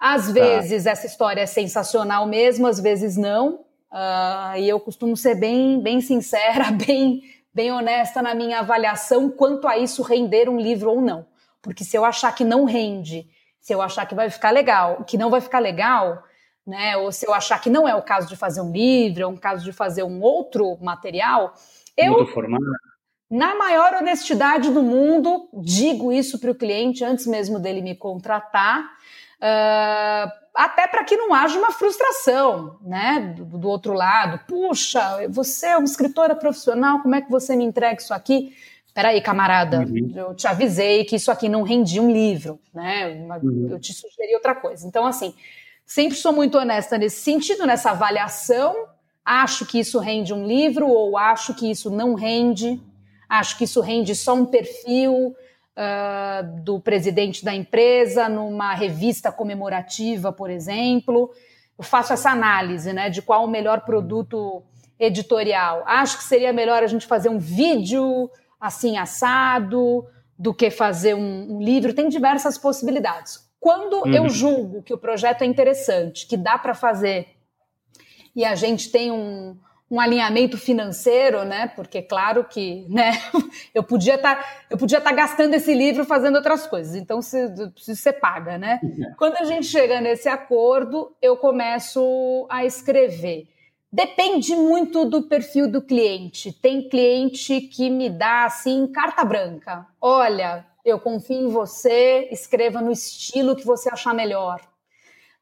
S2: Às tá. vezes essa história é sensacional mesmo, às vezes não. Uh, e eu costumo ser bem, bem sincera, (laughs) bem, bem honesta na minha avaliação quanto a isso render um livro ou não. Porque se eu achar que não rende, se eu achar que vai ficar legal, que não vai ficar legal, né? Ou se eu achar que não é o caso de fazer um livro, é um caso de fazer um outro material, eu, na maior honestidade do mundo, digo isso para o cliente antes mesmo dele me contratar Uh, até para que não haja uma frustração, né, do, do, outro lado. Puxa, você é uma escritora profissional, como é que você me entrega isso aqui? Peraí, camarada, uhum. eu te avisei que isso aqui não rendia um livro, né? Uhum. Eu te sugeri outra coisa. Então, assim, sempre sou muito honesta nesse sentido, nessa avaliação. Acho que isso rende um livro ou acho que isso não rende. Acho que isso rende só um perfil uh, do presidente da empresa numa revista comemorativa, por exemplo. Eu faço essa análise né, de qual o melhor produto editorial. Acho que seria melhor a gente fazer um vídeo assim assado do que fazer um, um livro. Tem diversas possibilidades. Quando uhum. eu julgo que o projeto é interessante, que dá para fazer, e a gente tem um, um alinhamento financeiro, né? Porque claro que, né? (laughs) Eu podia estar, tá, eu podia estar tá gastando esse livro fazendo outras coisas. Então você, você paga, né? Quando a gente chega nesse acordo, eu começo a escrever. Depende muito do perfil do cliente. Tem cliente que me dá assim carta branca. Olha, eu confio em você, escreva no estilo que você achar melhor.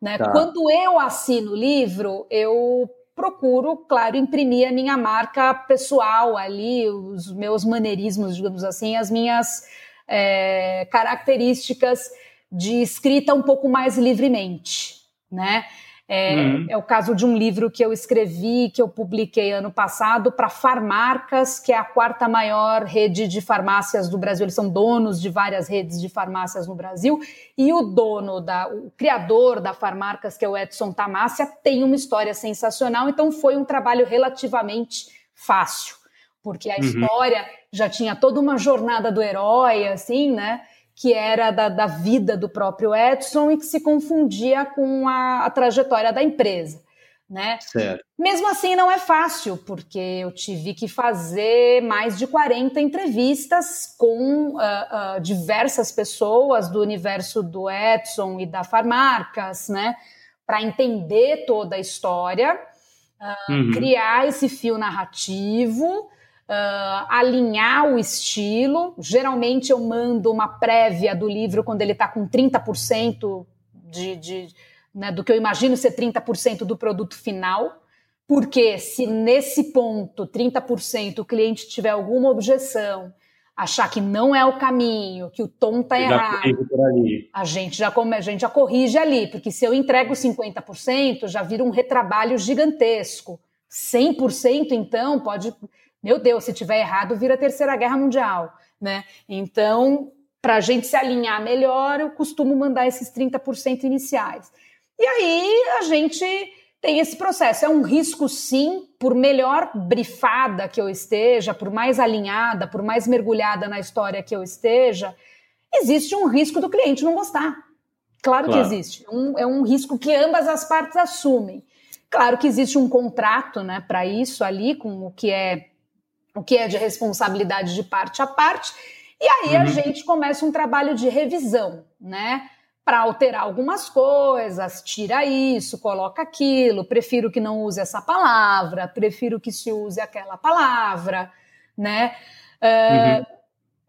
S2: Né? Tá. Quando eu assino o livro, eu procuro, claro, imprimir a minha marca pessoal ali, os meus maneirismos, digamos assim, as minhas é, características de escrita um pouco mais livremente, né? É, uhum. é, o caso de um livro que eu escrevi, que eu publiquei ano passado, para Farmarcas, que é a quarta maior rede de farmácias do Brasil. Eles são donos de várias redes de farmácias no Brasil. E o dono, da, o criador da Farmarcas, que é o Edson Tamassia, tem uma história sensacional. Então foi um trabalho relativamente fácil, porque a uhum. história já tinha toda uma jornada do herói, assim, né? Que era da, da, vida do próprio Edson e que se confundia com a, a trajetória da empresa. Né? Mesmo assim, não é fácil, porque eu tive que fazer mais de 40 entrevistas com uh, uh, diversas pessoas do universo do Edson e da Farmarcas, né? Para entender toda a história, uh, uhum. criar esse fio narrativo uh, alinhar o estilo. Geralmente eu mando uma prévia do livro quando ele está com 30% de, de né, do que eu imagino ser 30% do produto final. Porque se nesse ponto, 30%, o cliente tiver alguma objeção, achar que não é o caminho, que o tom está errado, a gente já a gente já corrige ali, porque se eu entrego 50%, já vira um retrabalho gigantesco. 100% então pode meu Deus, se tiver errado, vira a Terceira Guerra Mundial, né? Então, para a gente se alinhar melhor, eu costumo mandar esses 30% iniciais. E aí a gente tem esse processo. É um risco, sim, por melhor brifada que eu esteja, por mais alinhada, por mais mergulhada na história que eu esteja, existe um risco do cliente não gostar. Claro, claro. que existe. Um, é um risco que ambas as partes assumem. Claro que existe um contrato né, para isso ali, com o que é o que é de responsabilidade de parte a parte, e aí uhum. a gente começa um trabalho de revisão, né? Para alterar algumas coisas, tira isso, coloca aquilo, prefiro que não use essa palavra, prefiro que se use aquela palavra, né? Uh, uhum.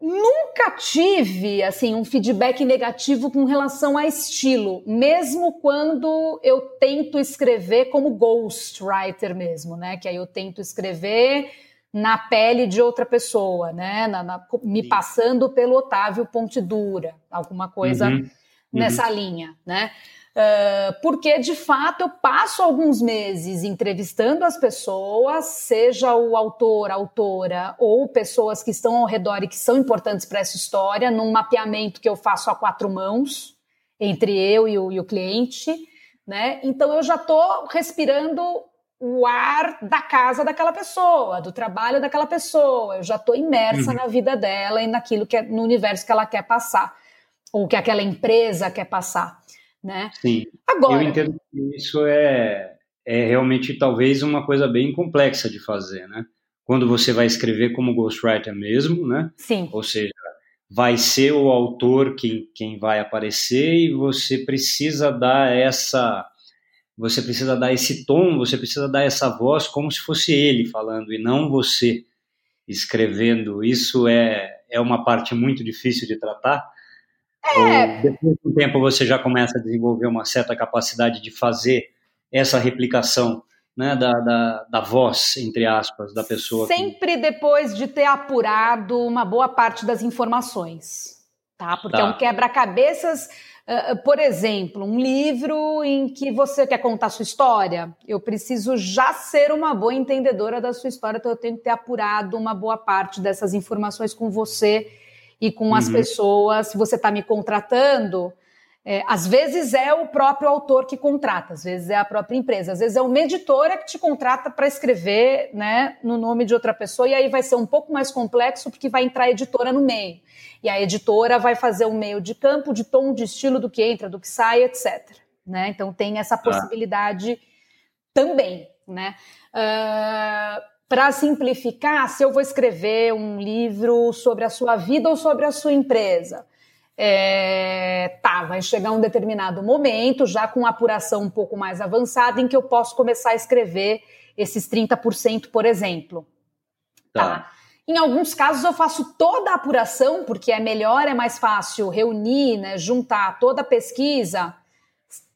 S2: Nunca tive assim um feedback negativo com relação a estilo, mesmo quando eu tento escrever como ghostwriter mesmo, né? Que aí eu tento escrever na pele de outra pessoa, né? Na, na, me passando pelo Otávio Ponte Dura, alguma coisa uhum, nessa uhum. linha, né? Uh, porque de fato eu passo alguns meses entrevistando as pessoas, seja o autor, autora ou pessoas que estão ao redor e que são importantes para essa história, num mapeamento que eu faço a quatro mãos entre eu e o, e o cliente, né? Então eu já estou respirando o ar da casa daquela pessoa, do trabalho daquela pessoa. Eu já estou imersa uhum. na vida dela e naquilo que é, no universo que ela quer passar, ou que aquela empresa quer passar, né?
S1: Sim. Agora, eu entendo que isso é, é realmente talvez uma coisa bem complexa de fazer, né? Quando você vai escrever como ghostwriter mesmo, né?
S2: Sim.
S1: Ou seja, vai ser o autor quem, quem vai aparecer e você precisa dar essa você precisa dar esse tom, você precisa dar essa voz como se fosse ele falando e não você escrevendo. Isso é, é uma parte muito difícil de tratar. É. Depois do tempo você já começa a desenvolver uma certa capacidade de fazer essa replicação né, da, da, da, voz, entre aspas, da pessoa.
S2: Sempre que... depois de ter apurado uma boa parte das informações, tá? Porque tá. é um quebra-cabeças por exemplo, um livro em que você quer contar sua história, eu preciso já ser uma boa entendedora da sua história, então eu tenho que ter apurado uma boa parte dessas informações com você e com as uhum. pessoas. Se você está me contratando, é, às vezes é o próprio autor que contrata, às vezes é a própria empresa, às vezes é uma editora que te contrata para escrever né, no nome de outra pessoa, e aí vai ser um pouco mais complexo porque vai entrar a editora no meio. E a editora vai fazer um meio de campo, de tom, de estilo do que entra, do que sai, etc. Né? Então tem essa tá. possibilidade ah. também. né? Uh, Para simplificar, se eu vou escrever um livro sobre a sua vida ou sobre a sua empresa, é, tá, vai chegar um determinado momento, já com apuração um pouco mais avançada, em que eu posso começar a escrever esses 30%, por exemplo. Tá. tá. Em alguns casos eu faço toda a apuração, porque é melhor, é mais fácil reunir, né, juntar toda a pesquisa,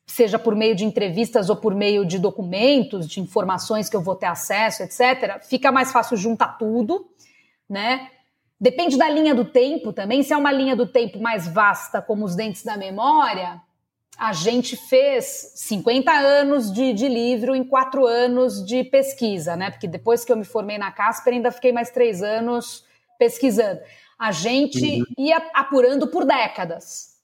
S2: seja por meio de entrevistas ou por meio de documentos, de informações que eu vou ter acesso, etc. Fica mais fácil juntar tudo, né? Depende da linha do tempo também. Se é uma linha do tempo mais vasta, como os dentes da memória, a gente fez 50 anos de, de, livro em quatro anos de pesquisa, né? Porque depois que eu me formei na Casper, ainda fiquei mais três anos pesquisando. A gente uhum. ia apurando por décadas.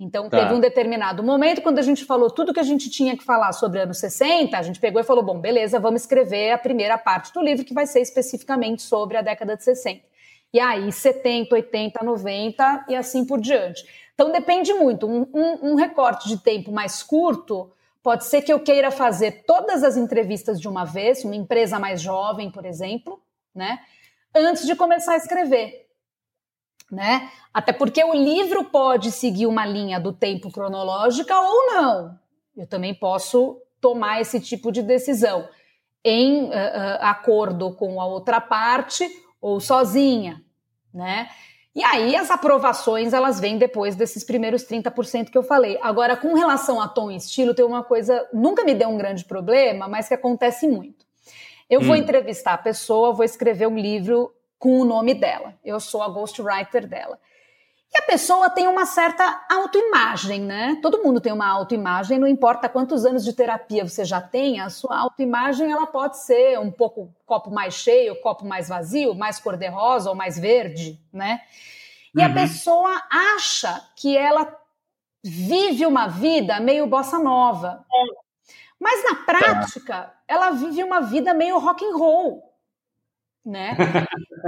S2: Então, tá. teve um determinado momento, quando a gente falou tudo que a gente tinha que falar sobre anos 60, a gente pegou e falou: bom, beleza, vamos escrever a primeira parte do livro, que vai ser especificamente sobre a década de 60. E aí, 70, 80, 90 e assim por diante. Então depende muito. Um, um, um, recorte de tempo mais curto pode ser que eu queira fazer todas as entrevistas de uma vez, uma empresa mais jovem, por exemplo, né? Antes de começar a escrever. Né? Até porque o livro pode seguir uma linha do tempo cronológica ou não. Eu também posso tomar esse tipo de decisão em uh, uh, acordo com a outra parte ou sozinha, né? E aí as aprovações elas vêm depois desses primeiros 30% que eu falei. Agora, com relação a tom e estilo, tem uma coisa, nunca me deu um grande problema, mas que acontece muito. Eu hum. vou entrevistar a pessoa, vou escrever um livro com o nome dela. Eu sou a ghostwriter dela. E a pessoa tem uma certa autoimagem, né? Todo mundo tem uma autoimagem, não importa quantos anos de terapia você já tem, a sua autoimagem ela pode ser um pouco copo mais cheio, copo mais vazio, mais cor-de-rosa ou mais verde, né? E uhum. a pessoa acha que ela vive uma vida meio bossa nova. Mas na prática, ela vive uma vida meio rock and roll né?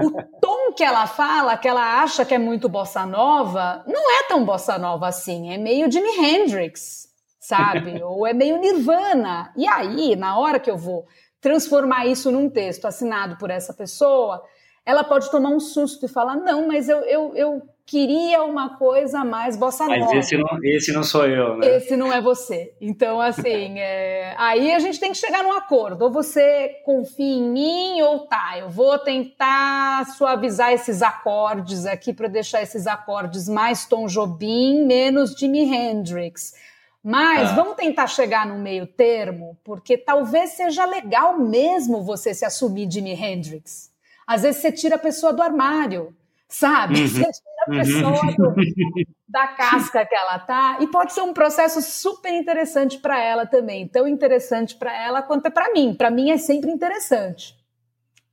S2: o tom que ela fala, que ela acha que é muito bossa nova, não é tão bossa nova assim, é meio Jimi Hendrix, sabe? (laughs) Ou é meio Nirvana. E aí, na hora que eu vou transformar isso num texto assinado por essa pessoa, ela pode tomar um susto e falar: não, mas eu, eu, eu queria uma coisa mais bossa nova.
S1: Mas esse não, esse não sou eu, né?
S2: Esse não é você. Então, assim, é... aí a gente tem que chegar num acordo. Ou você confia em mim, ou tá, eu vou tentar suavizar esses acordes aqui para deixar esses acordes mais Tom Jobim, menos Jimi Hendrix. Mas ah. vamos tentar chegar no meio termo, porque talvez seja legal mesmo você se assumir Jimi Hendrix. Às vezes você tira a pessoa do armário, sabe? Uhum. (laughs) Você tira a pessoa uhum. (laughs) do, da casca que ela tá. E pode ser um processo super interessante para ela também. Tão interessante para ela quanto é para mim. Para mim é sempre interessante.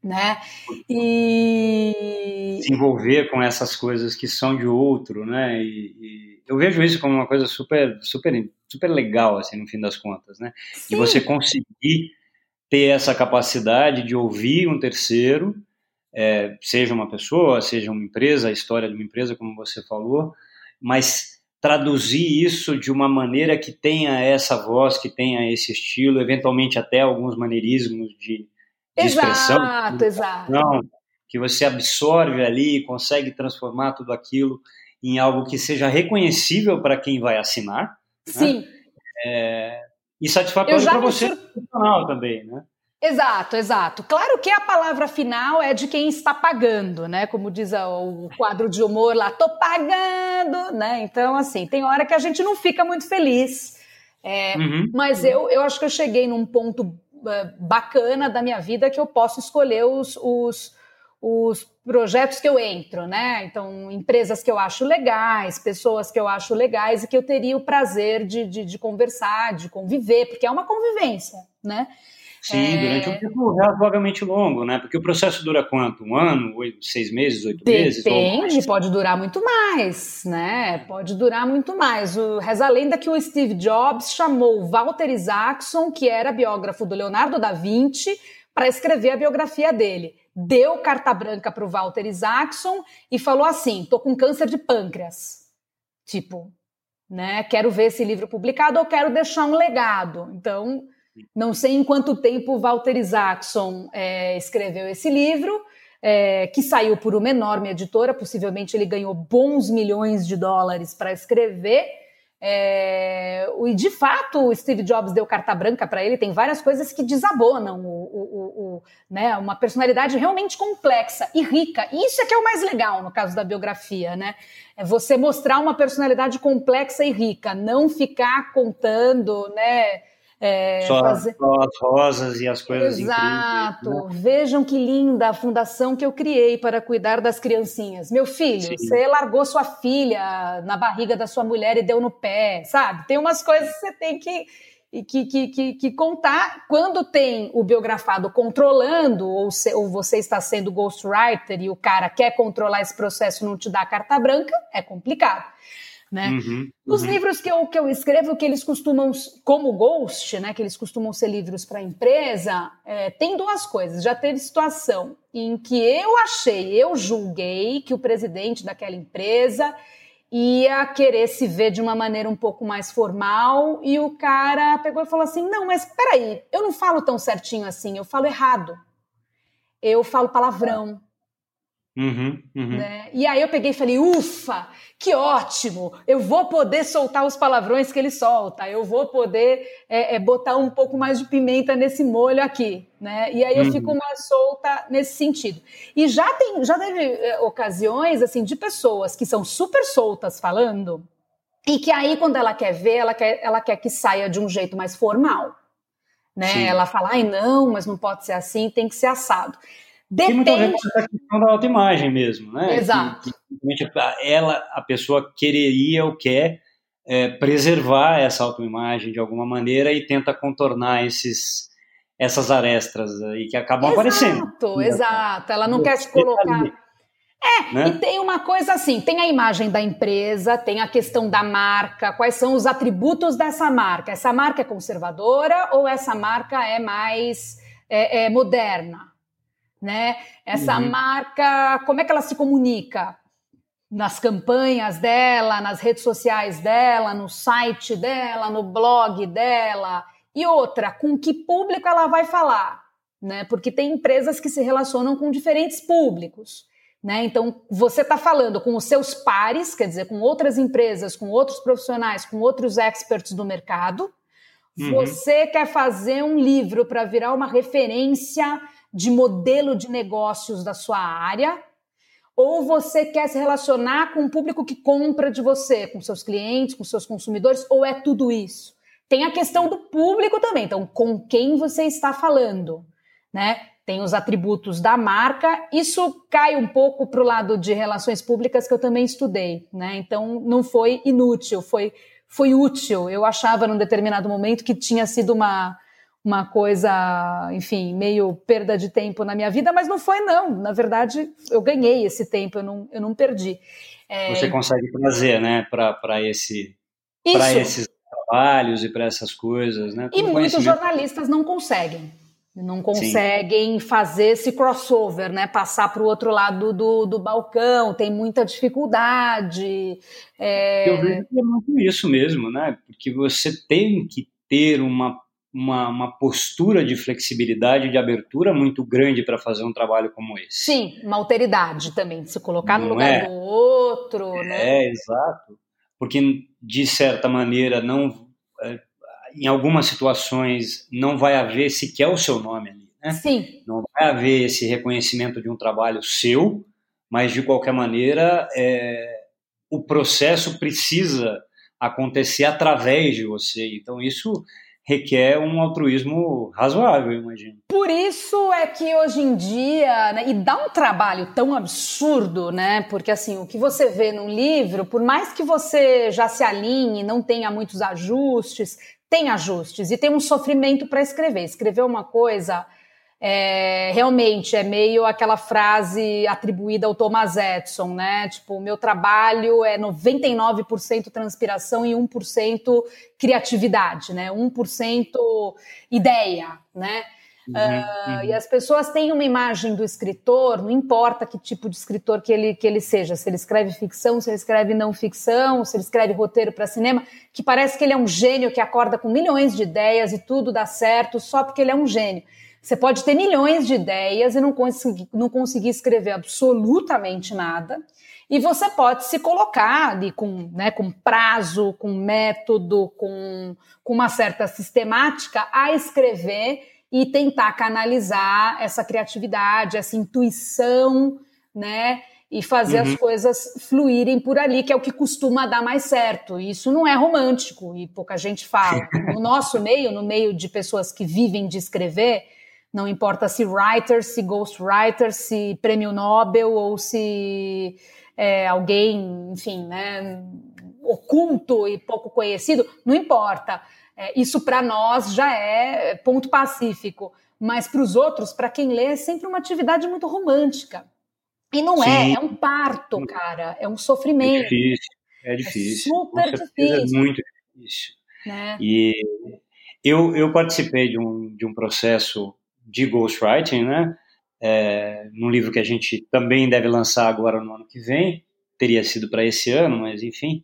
S2: Né?
S1: E se envolver com essas coisas que são de outro, né? E, e eu vejo isso como uma coisa super, super, super legal, assim, no fim das contas, né? Sim. E você conseguir ter essa capacidade de ouvir um terceiro é, seja uma pessoa, seja uma empresa, a história de uma empresa, como você falou, mas traduzir isso de uma maneira que tenha essa voz, que tenha esse estilo, eventualmente até alguns maneirismos de, de exato, expressão.
S2: Exato, exato.
S1: Que você absorve ali e consegue transformar tudo aquilo em algo que seja reconhecível para quem vai assinar. Né?
S2: Sim. Né?
S1: É, e satisfatório para você sur... também, né?
S2: Exato, exato. Claro que a palavra final é de quem está pagando, né? Como diz o quadro de humor lá, tô pagando, né? Então, assim, tem hora que a gente não fica muito feliz. É, uhum. Mas eu, eu acho que eu cheguei num ponto uh, bacana da minha vida que eu posso escolher os, os, os projetos que eu entro, né? Então, empresas que eu acho legais, pessoas que eu acho legais e que eu teria o prazer de, de, de conversar, de conviver, porque é uma convivência, né?
S1: Sim, é... durante um tempo razoavelmente longo, né? Porque o processo dura quanto? Um ano, oito, seis meses, oito
S2: Depende,
S1: meses?
S2: Depende, pode durar muito mais, né? Pode durar muito mais. O, reza a lenda que o Steve Jobs chamou Walter Isaacson, que era biógrafo do Leonardo da Vinci, para escrever a biografia dele. Deu carta branca para o Walter Isaacson e falou assim: tô com câncer de pâncreas. Tipo, né? Quero ver esse livro publicado ou quero deixar um legado. Então Não sei em quanto tempo Walter Isaacson é, escreveu esse livro, é, que saiu por uma enorme editora, possivelmente ele ganhou bons milhões de dólares para escrever. É, e de fato, o Steve Jobs deu carta branca para ele. Tem várias coisas que desabonam o, o, o, né, uma personalidade realmente complexa e rica. E isso é que é o mais legal no caso da biografia, né? É você mostrar uma personalidade complexa e rica, não ficar contando, né?
S1: É, só, fazer... só, as rosas e as coisas
S2: Exato. Incríveis, né? Vejam que linda a fundação que eu criei para cuidar das criancinhas. Meu filho, Sim. você largou sua filha na barriga da sua mulher e deu no pé, sabe? Tem umas coisas que você tem que, que, que, que, que contar. Quando tem o biografado controlando, ou, se, ou você está sendo ghostwriter e o cara quer controlar esse processo e não te dá carta branca, é complicado. Né? Uhum, Os uhum. livros que eu, que eu escrevo, que eles costumam, como Ghost, né, que eles costumam ser livros para empresa, é, tem duas coisas. Já teve situação em que eu achei, eu julguei que o presidente daquela empresa ia querer se ver de uma maneira um pouco mais formal e o cara pegou e falou assim: não, mas peraí, eu não falo tão certinho assim, eu falo errado. Eu falo palavrão.
S1: Uhum, uhum.
S2: Né? E aí eu peguei e falei, ufa, que ótimo! Eu vou poder soltar os palavrões que ele solta, eu vou poder é, é, botar um pouco mais de pimenta nesse molho aqui, né? E aí eu uhum. fico mais solta nesse sentido. E já tem, já teve é, ocasiões assim de pessoas que são super soltas falando e que aí quando ela quer ver, ela quer, ela quer que saia de um jeito mais formal, né? Sim. Ela fala, ai não, mas não pode ser assim, tem que ser assado.
S1: Depende. Tem muito a ver com essa questão da autoimagem mesmo, né?
S2: Exato.
S1: Que, que, ela, a pessoa quereria ou quer é, preservar essa autoimagem de alguma maneira e tenta contornar esses, essas arestas aí que acabam
S2: exato,
S1: aparecendo.
S2: Exato, exato. Ela não quer se colocar. É, né? e tem uma coisa assim: tem a imagem da empresa, tem a questão da marca, quais são os atributos dessa marca? Essa marca é conservadora ou essa marca é mais é, é moderna? Né? Essa uhum. marca, como é que ela se comunica? Nas campanhas dela, nas redes sociais dela, no site dela, no blog dela. E outra, com que público ela vai falar? Né? Porque tem empresas que se relacionam com diferentes públicos. Né? Então, você está falando com os seus pares, quer dizer, com outras empresas, com outros profissionais, com outros experts do mercado. Uhum. Você quer fazer um livro para virar uma referência de modelo de negócios da sua área, ou você quer se relacionar com o público que compra de você, com seus clientes, com seus consumidores, ou é tudo isso? Tem a questão do público também, então com quem você está falando, né? Tem os atributos da marca, isso cai um pouco para o lado de relações públicas que eu também estudei, né? Então não foi inútil, foi, foi útil. Eu achava num determinado momento que tinha sido uma, uma coisa, enfim, meio perda de tempo na minha vida, mas não foi, não. Na verdade, eu ganhei esse tempo, eu não, eu não perdi.
S1: É... Você consegue trazer, né, para esse, esses trabalhos e para essas coisas, né?
S2: e muitos jornalistas não conseguem. Não conseguem Sim. fazer esse crossover, né? Passar para o outro lado do, do balcão, tem muita dificuldade.
S1: É... Eu vejo que é muito isso mesmo, né? Porque você tem que ter uma uma, uma postura de flexibilidade, de abertura muito grande para fazer um trabalho como esse.
S2: Sim, uma alteridade também, se colocar não no lugar é? do outro,
S1: é,
S2: né?
S1: É, exato. Porque, de certa maneira, não, é, em algumas situações, não vai haver sequer o seu nome ali. Né?
S2: Sim.
S1: Não vai haver esse reconhecimento de um trabalho seu, mas, de qualquer maneira, é, o processo precisa acontecer através de você. Então, isso requer um altruísmo razoável, imagino.
S2: Por isso é que hoje em dia, né, e dá um trabalho tão absurdo, né? Porque assim, o que você vê num livro, por mais que você já se alinhe, não tenha muitos ajustes, tem ajustes e tem um sofrimento para escrever. Escrever uma coisa é, realmente é meio aquela frase atribuída ao Thomas Edison, né? Tipo, o meu trabalho é 99% transpiração e 1% criatividade, né? 1% ideia, né? Uhum, uh. E as pessoas têm uma imagem do escritor, não importa que tipo de escritor que ele, que ele seja, se ele escreve ficção, se ele escreve não ficção, se ele escreve roteiro para cinema, que parece que ele é um gênio que acorda com milhões de ideias e tudo dá certo só porque ele é um gênio. Você pode ter milhões de ideias e não conseguir, não conseguir escrever absolutamente nada. E você pode se colocar ali com, né, com prazo, com método, com, com uma certa sistemática a escrever e tentar canalizar essa criatividade, essa intuição, né? E fazer uhum. as coisas fluírem por ali, que é o que costuma dar mais certo. Isso não é romântico e pouca gente fala. (laughs) No nosso meio, no meio de pessoas que vivem de escrever, não importa se writer, se ghostwriter, se prêmio Nobel ou se é, alguém, enfim, né, oculto e pouco conhecido, não importa. É, isso para nós já é ponto pacífico, mas para os outros, para quem lê, é sempre uma atividade muito romântica. E não é, Sim. é, é um parto, cara, é um sofrimento.
S1: É difícil, é difícil.
S2: É super difícil.
S1: É muito difícil. Né? E eu, eu participei de um, de um processo de ghostwriting, né? é, num livro que a gente também deve lançar agora no ano que vem, teria sido para esse ano, mas enfim.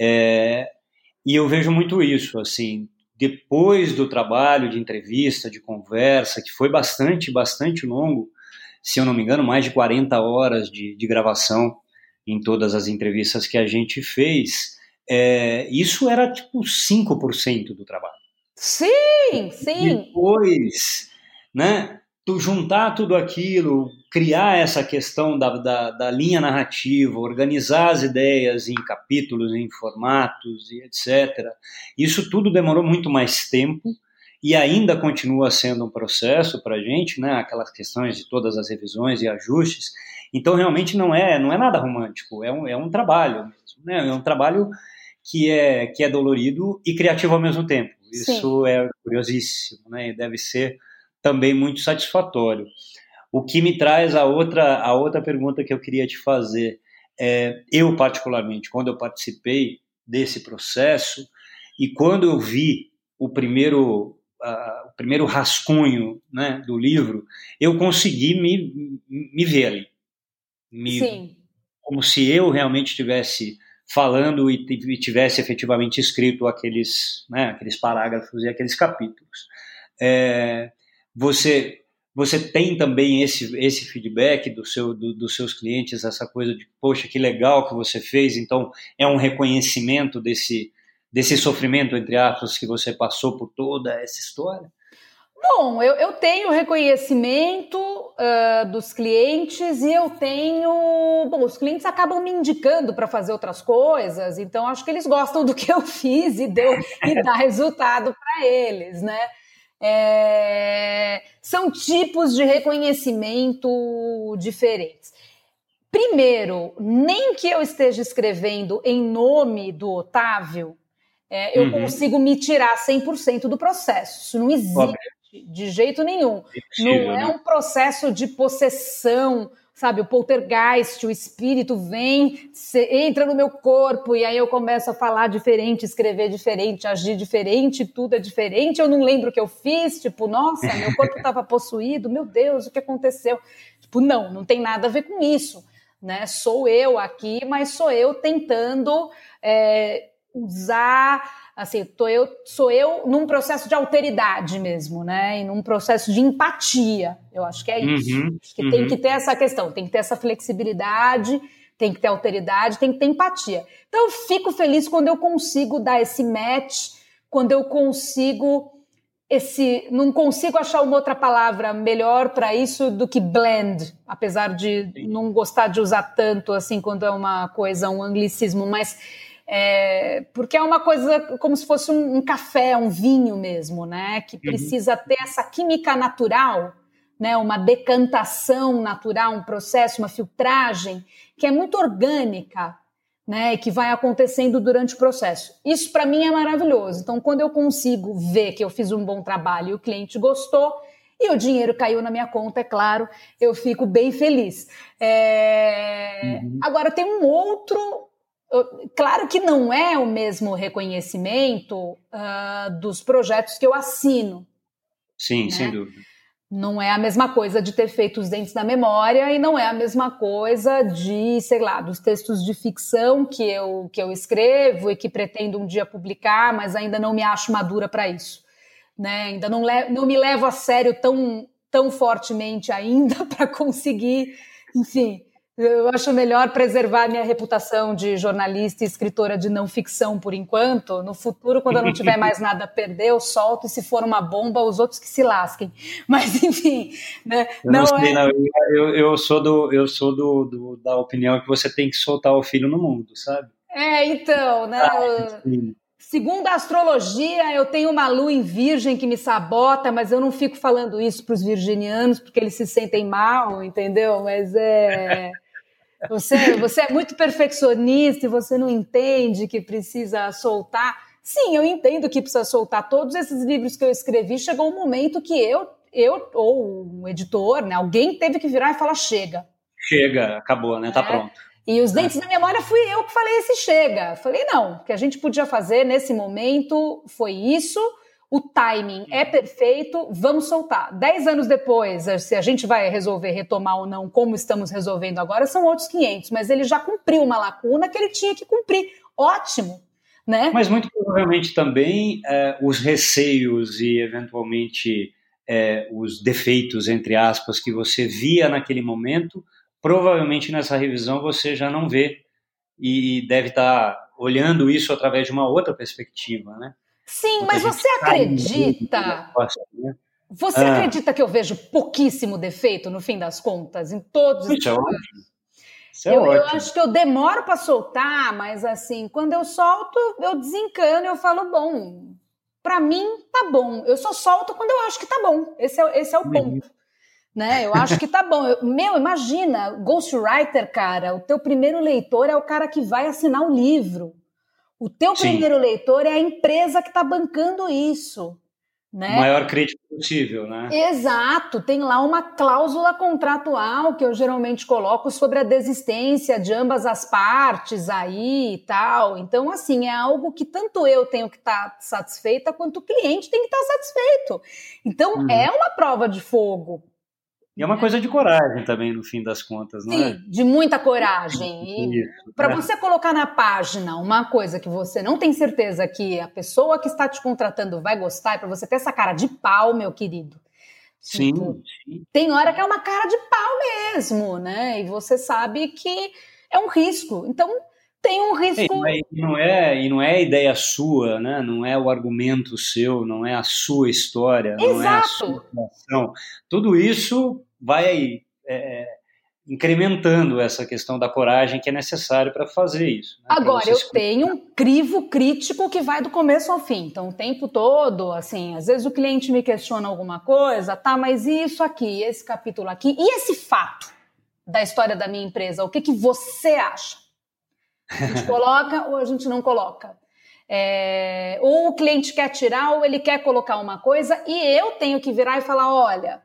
S1: É, e eu vejo muito isso, assim, depois do trabalho de entrevista, de conversa, que foi bastante, bastante longo, se eu não me engano, mais de 40 horas de, de gravação em todas as entrevistas que a gente fez, é, isso era tipo 5% do trabalho.
S2: Sim, sim.
S1: Depois, né? tu juntar tudo aquilo, criar essa questão da, da, da, linha narrativa, organizar as ideias em capítulos, em formatos e etc. Isso tudo demorou muito mais tempo e ainda continua sendo um processo para a gente, né? Aquelas questões de todas as revisões e ajustes. Então realmente não é não é nada romântico, é um, é um trabalho mesmo, né? É um trabalho que é que é dolorido e criativo ao mesmo tempo. Isso Sim. é curiosíssimo, né? E deve ser também muito satisfatório. O que me traz a outra, a outra pergunta que eu queria te fazer. É, eu, particularmente, quando eu participei desse processo e quando eu vi o primeiro, uh, o primeiro rascunho né, do livro, eu consegui me, me ver ali. Me, Sim. Como se eu realmente estivesse falando e, e tivesse efetivamente escrito aqueles, né, aqueles parágrafos e aqueles capítulos. É, você você tem também esse, esse feedback do seu, do, dos seus clientes, essa coisa de, poxa, que legal que você fez, então é um reconhecimento desse, desse sofrimento, entre aspas, que você passou por toda essa história?
S2: Bom, eu, eu tenho reconhecimento uh, dos clientes e eu tenho. Bom, os clientes acabam me indicando para fazer outras coisas, então acho que eles gostam do que eu (laughs) fiz e deu e dá resultado para eles, né? É, são tipos de reconhecimento diferentes. Primeiro, nem que eu esteja escrevendo em nome do Otávio, é, eu uhum. consigo me tirar 100% do processo. Isso não existe Óbvio. de jeito nenhum. não é né? um processo de possessão sabe, o poltergeist, o espírito vem, entra no meu corpo e aí eu começo a falar diferente, escrever diferente, agir diferente, tudo é diferente. Eu não lembro o que eu fiz, tipo, nossa, (laughs) meu corpo estava possuído, meu Deus, o que aconteceu? Tipo, não, não tem nada a ver com isso, né? Sou eu aqui, mas sou eu tentando é, usar assim, tô eu, sou eu num processo de alteridade mesmo, né? E num processo de empatia. Eu acho que é isso. Uhum, acho que uhum. tem que ter essa questão, tem que ter essa flexibilidade, tem que ter alteridade, tem que ter empatia. Então eu fico feliz quando eu consigo dar esse match, quando eu consigo esse, não consigo achar uma outra palavra melhor para isso do que blend, apesar de não gostar de usar tanto assim quando é uma coisa, um anglicismo, mas é, porque é uma coisa como se fosse um, um, café, um vinho mesmo, né? Que uhum. precisa ter essa química natural, né? Uma decantação natural, um processo, uma filtragem que é muito orgânica, né? E que vai acontecendo durante o processo. Isso para mim é maravilhoso. Então, quando eu consigo ver que eu fiz um bom trabalho e o cliente gostou, e o dinheiro caiu na minha conta, é claro, eu fico bem feliz. É... Uhum. Agora, tem um outro Claro que não é o mesmo reconhecimento uh, dos projetos que eu assino.
S1: Sim, né? sem dúvida.
S2: Não é a mesma coisa de ter feito os dentes da memória e não é a mesma coisa de, sei lá, dos textos de ficção que eu, que eu escrevo e que pretendo um dia publicar, mas ainda não me acho madura para isso. Né? Ainda não, não me levo a sério tão, tão fortemente ainda (laughs) para conseguir, enfim, eu acho melhor preservar minha reputação de jornalista e escritora de não ficção por enquanto. No futuro, quando eu não tiver (laughs) mais nada a perder, eu solto e se for uma bomba, os outros que se lasquem. (laughs) Mas enfim, né?
S1: Eu não, não sei, é... não. Eu, eu, sou do, eu sou do, do, da opinião que você tem que soltar o filho no mundo, sabe?
S2: É, então, né? Ah, Segundo a astrologia, eu tenho uma lua em virgem que me sabota, mas eu não fico falando isso para os virginianos porque eles se sentem mal, entendeu? Mas é. (laughs) Você, você é muito perfeccionista e você não entende que precisa soltar. Sim, eu entendo que precisa soltar todos esses livros que eu escrevi. Chegou um momento que eu, eu ou um editor, né, alguém teve que virar e falar: chega.
S1: Chega, acabou, né? Tá é. pronto.
S2: E os dentes é. da memória fui eu que falei esse chega. Falei, não, o que a gente podia fazer nesse momento foi isso o timing é perfeito, vamos soltar. Dez anos depois, se a gente vai resolver retomar ou não, como estamos resolvendo agora, são outros 500, mas ele já cumpriu uma lacuna que ele tinha que cumprir. Ótimo, né?
S1: Mas muito provavelmente também é, os receios e eventualmente é, os defeitos, entre aspas, que você via naquele momento, provavelmente nessa revisão você já não vê e deve estar olhando isso através de uma outra perspectiva, né?
S2: Sim, mas você acredita? Né? Você ah. acredita que eu vejo pouquíssimo defeito no fim das contas em todos os
S1: Isso é
S2: é eu, eu acho que eu demoro para soltar, mas assim, quando eu solto, eu desencano, eu falo, bom, para mim tá bom. Eu só solto quando eu acho que tá bom. Esse é, esse é o ponto. Né? Eu acho que tá bom. Eu, meu, imagina, ghostwriter, cara, o teu primeiro leitor é o cara que vai assinar o livro. O teu Sim. primeiro leitor é a empresa que está bancando isso. Né?
S1: O maior crítico possível, né?
S2: Exato, tem lá uma cláusula contratual que eu geralmente coloco sobre a desistência de ambas as partes aí e tal. Então, assim, é algo que tanto eu tenho que estar tá satisfeita quanto o cliente tem que estar tá satisfeito. Então, uhum. é uma prova de fogo.
S1: E é uma coisa de coragem também, no fim das contas, não
S2: Sim,
S1: é?
S2: de muita coragem. (laughs) para é. você colocar na página uma coisa que você não tem certeza que a pessoa que está te contratando vai gostar, é para você ter essa cara de pau, meu querido.
S1: Sim, tipo, sim.
S2: Tem hora que é uma cara de pau mesmo, né? E você sabe que é um risco. Então, tem um risco.
S1: É, e não é e não é ideia sua, né? Não é o argumento seu, não é a sua história, Exato. não é a sua situação. Tudo isso vai é, incrementando essa questão da coragem que é necessário para fazer isso. Né?
S2: Agora, eu tenho um crivo crítico que vai do começo ao fim. Então, o tempo todo, assim, às vezes o cliente me questiona alguma coisa, tá, mas isso aqui, esse capítulo aqui, e esse fato da história da minha empresa, o que, que você acha? A gente (laughs) coloca ou a gente não coloca? É, ou o cliente quer tirar ou ele quer colocar uma coisa e eu tenho que virar e falar: olha,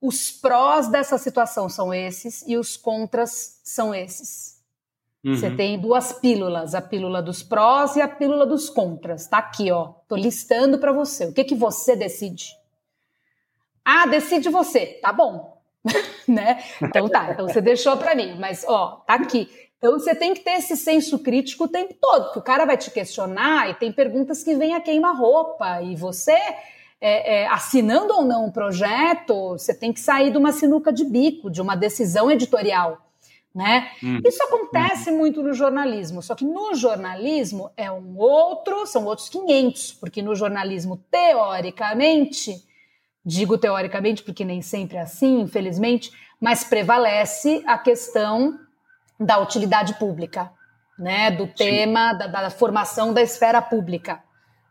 S2: os prós dessa situação são esses e os contras são esses. Uhum. Você tem duas pílulas, a pílula dos prós e a pílula dos contras. Tá aqui, ó. Tô listando para você. O que que você decide? Ah, decide você. Tá bom. (laughs) né? Então tá, então você deixou para mim, mas ó, tá aqui. Então você tem que ter esse senso crítico o tempo todo, porque o cara vai te questionar e tem perguntas que vêm a queima-roupa e você é, é, assinando ou não um projeto, você tem que sair de uma sinuca de bico, de uma decisão editorial. Né? Uhum. Isso acontece uhum. muito no jornalismo, só que no jornalismo é um outro, são outros 500, porque no jornalismo, teoricamente, digo teoricamente porque nem sempre é assim, infelizmente, mas prevalece a questão da utilidade pública, né? do tema da, da formação da esfera pública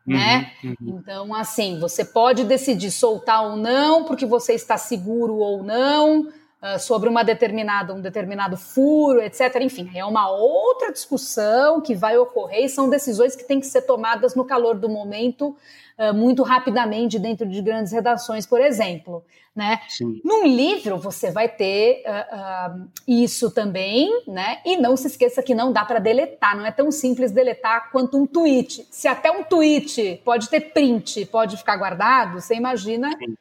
S2: né? Uhum, uhum. Então, assim, você pode decidir soltar ou não, porque você está seguro ou não uh, sobre uma determinada, um determinado furo, etc. Enfim, é uma outra discussão que vai ocorrer e são decisões que têm que ser tomadas no calor do momento uh, muito rapidamente dentro de grandes redações, por exemplo. Né? Sim. Num livro você vai ter uh, uh, isso também, né? E não se esqueça que não dá para deletar, não é tão simples deletar quanto um tweet. Se até um tweet pode ter print, pode ficar guardado, você imagina Sim.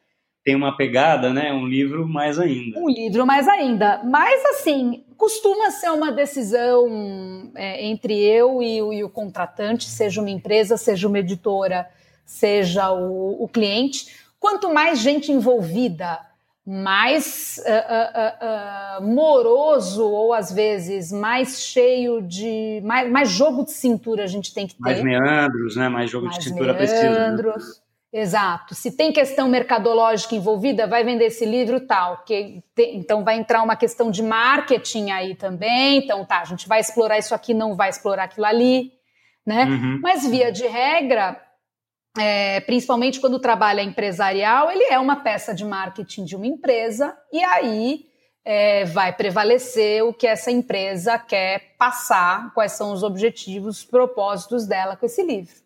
S1: Tem uma pegada, né? Um livro mais ainda.
S2: Um livro mais ainda. Mas, assim, costuma ser uma decisão é, entre eu e o, e o, contratante, seja uma empresa, seja uma editora, seja o, o cliente. Quanto mais gente envolvida, mais uh, uh, uh, moroso ou às vezes mais cheio de mais, mais jogo de cintura a gente tem que ter.
S1: Mais meandros, né? Mais jogo mais de cintura meandros. precisa. Né?
S2: Exato. Se tem questão mercadológica envolvida, vai vender esse livro tal. Que tem, então vai entrar uma questão de marketing aí também. Então tá, a gente vai explorar isso aqui, não vai explorar aquilo ali, né? Uhum. Mas via de regra, é, principalmente quando trabalha empresarial, ele é uma peça de marketing de uma empresa e aí é, vai prevalecer o que essa empresa quer passar, quais são os objetivos, os propósitos dela com esse livro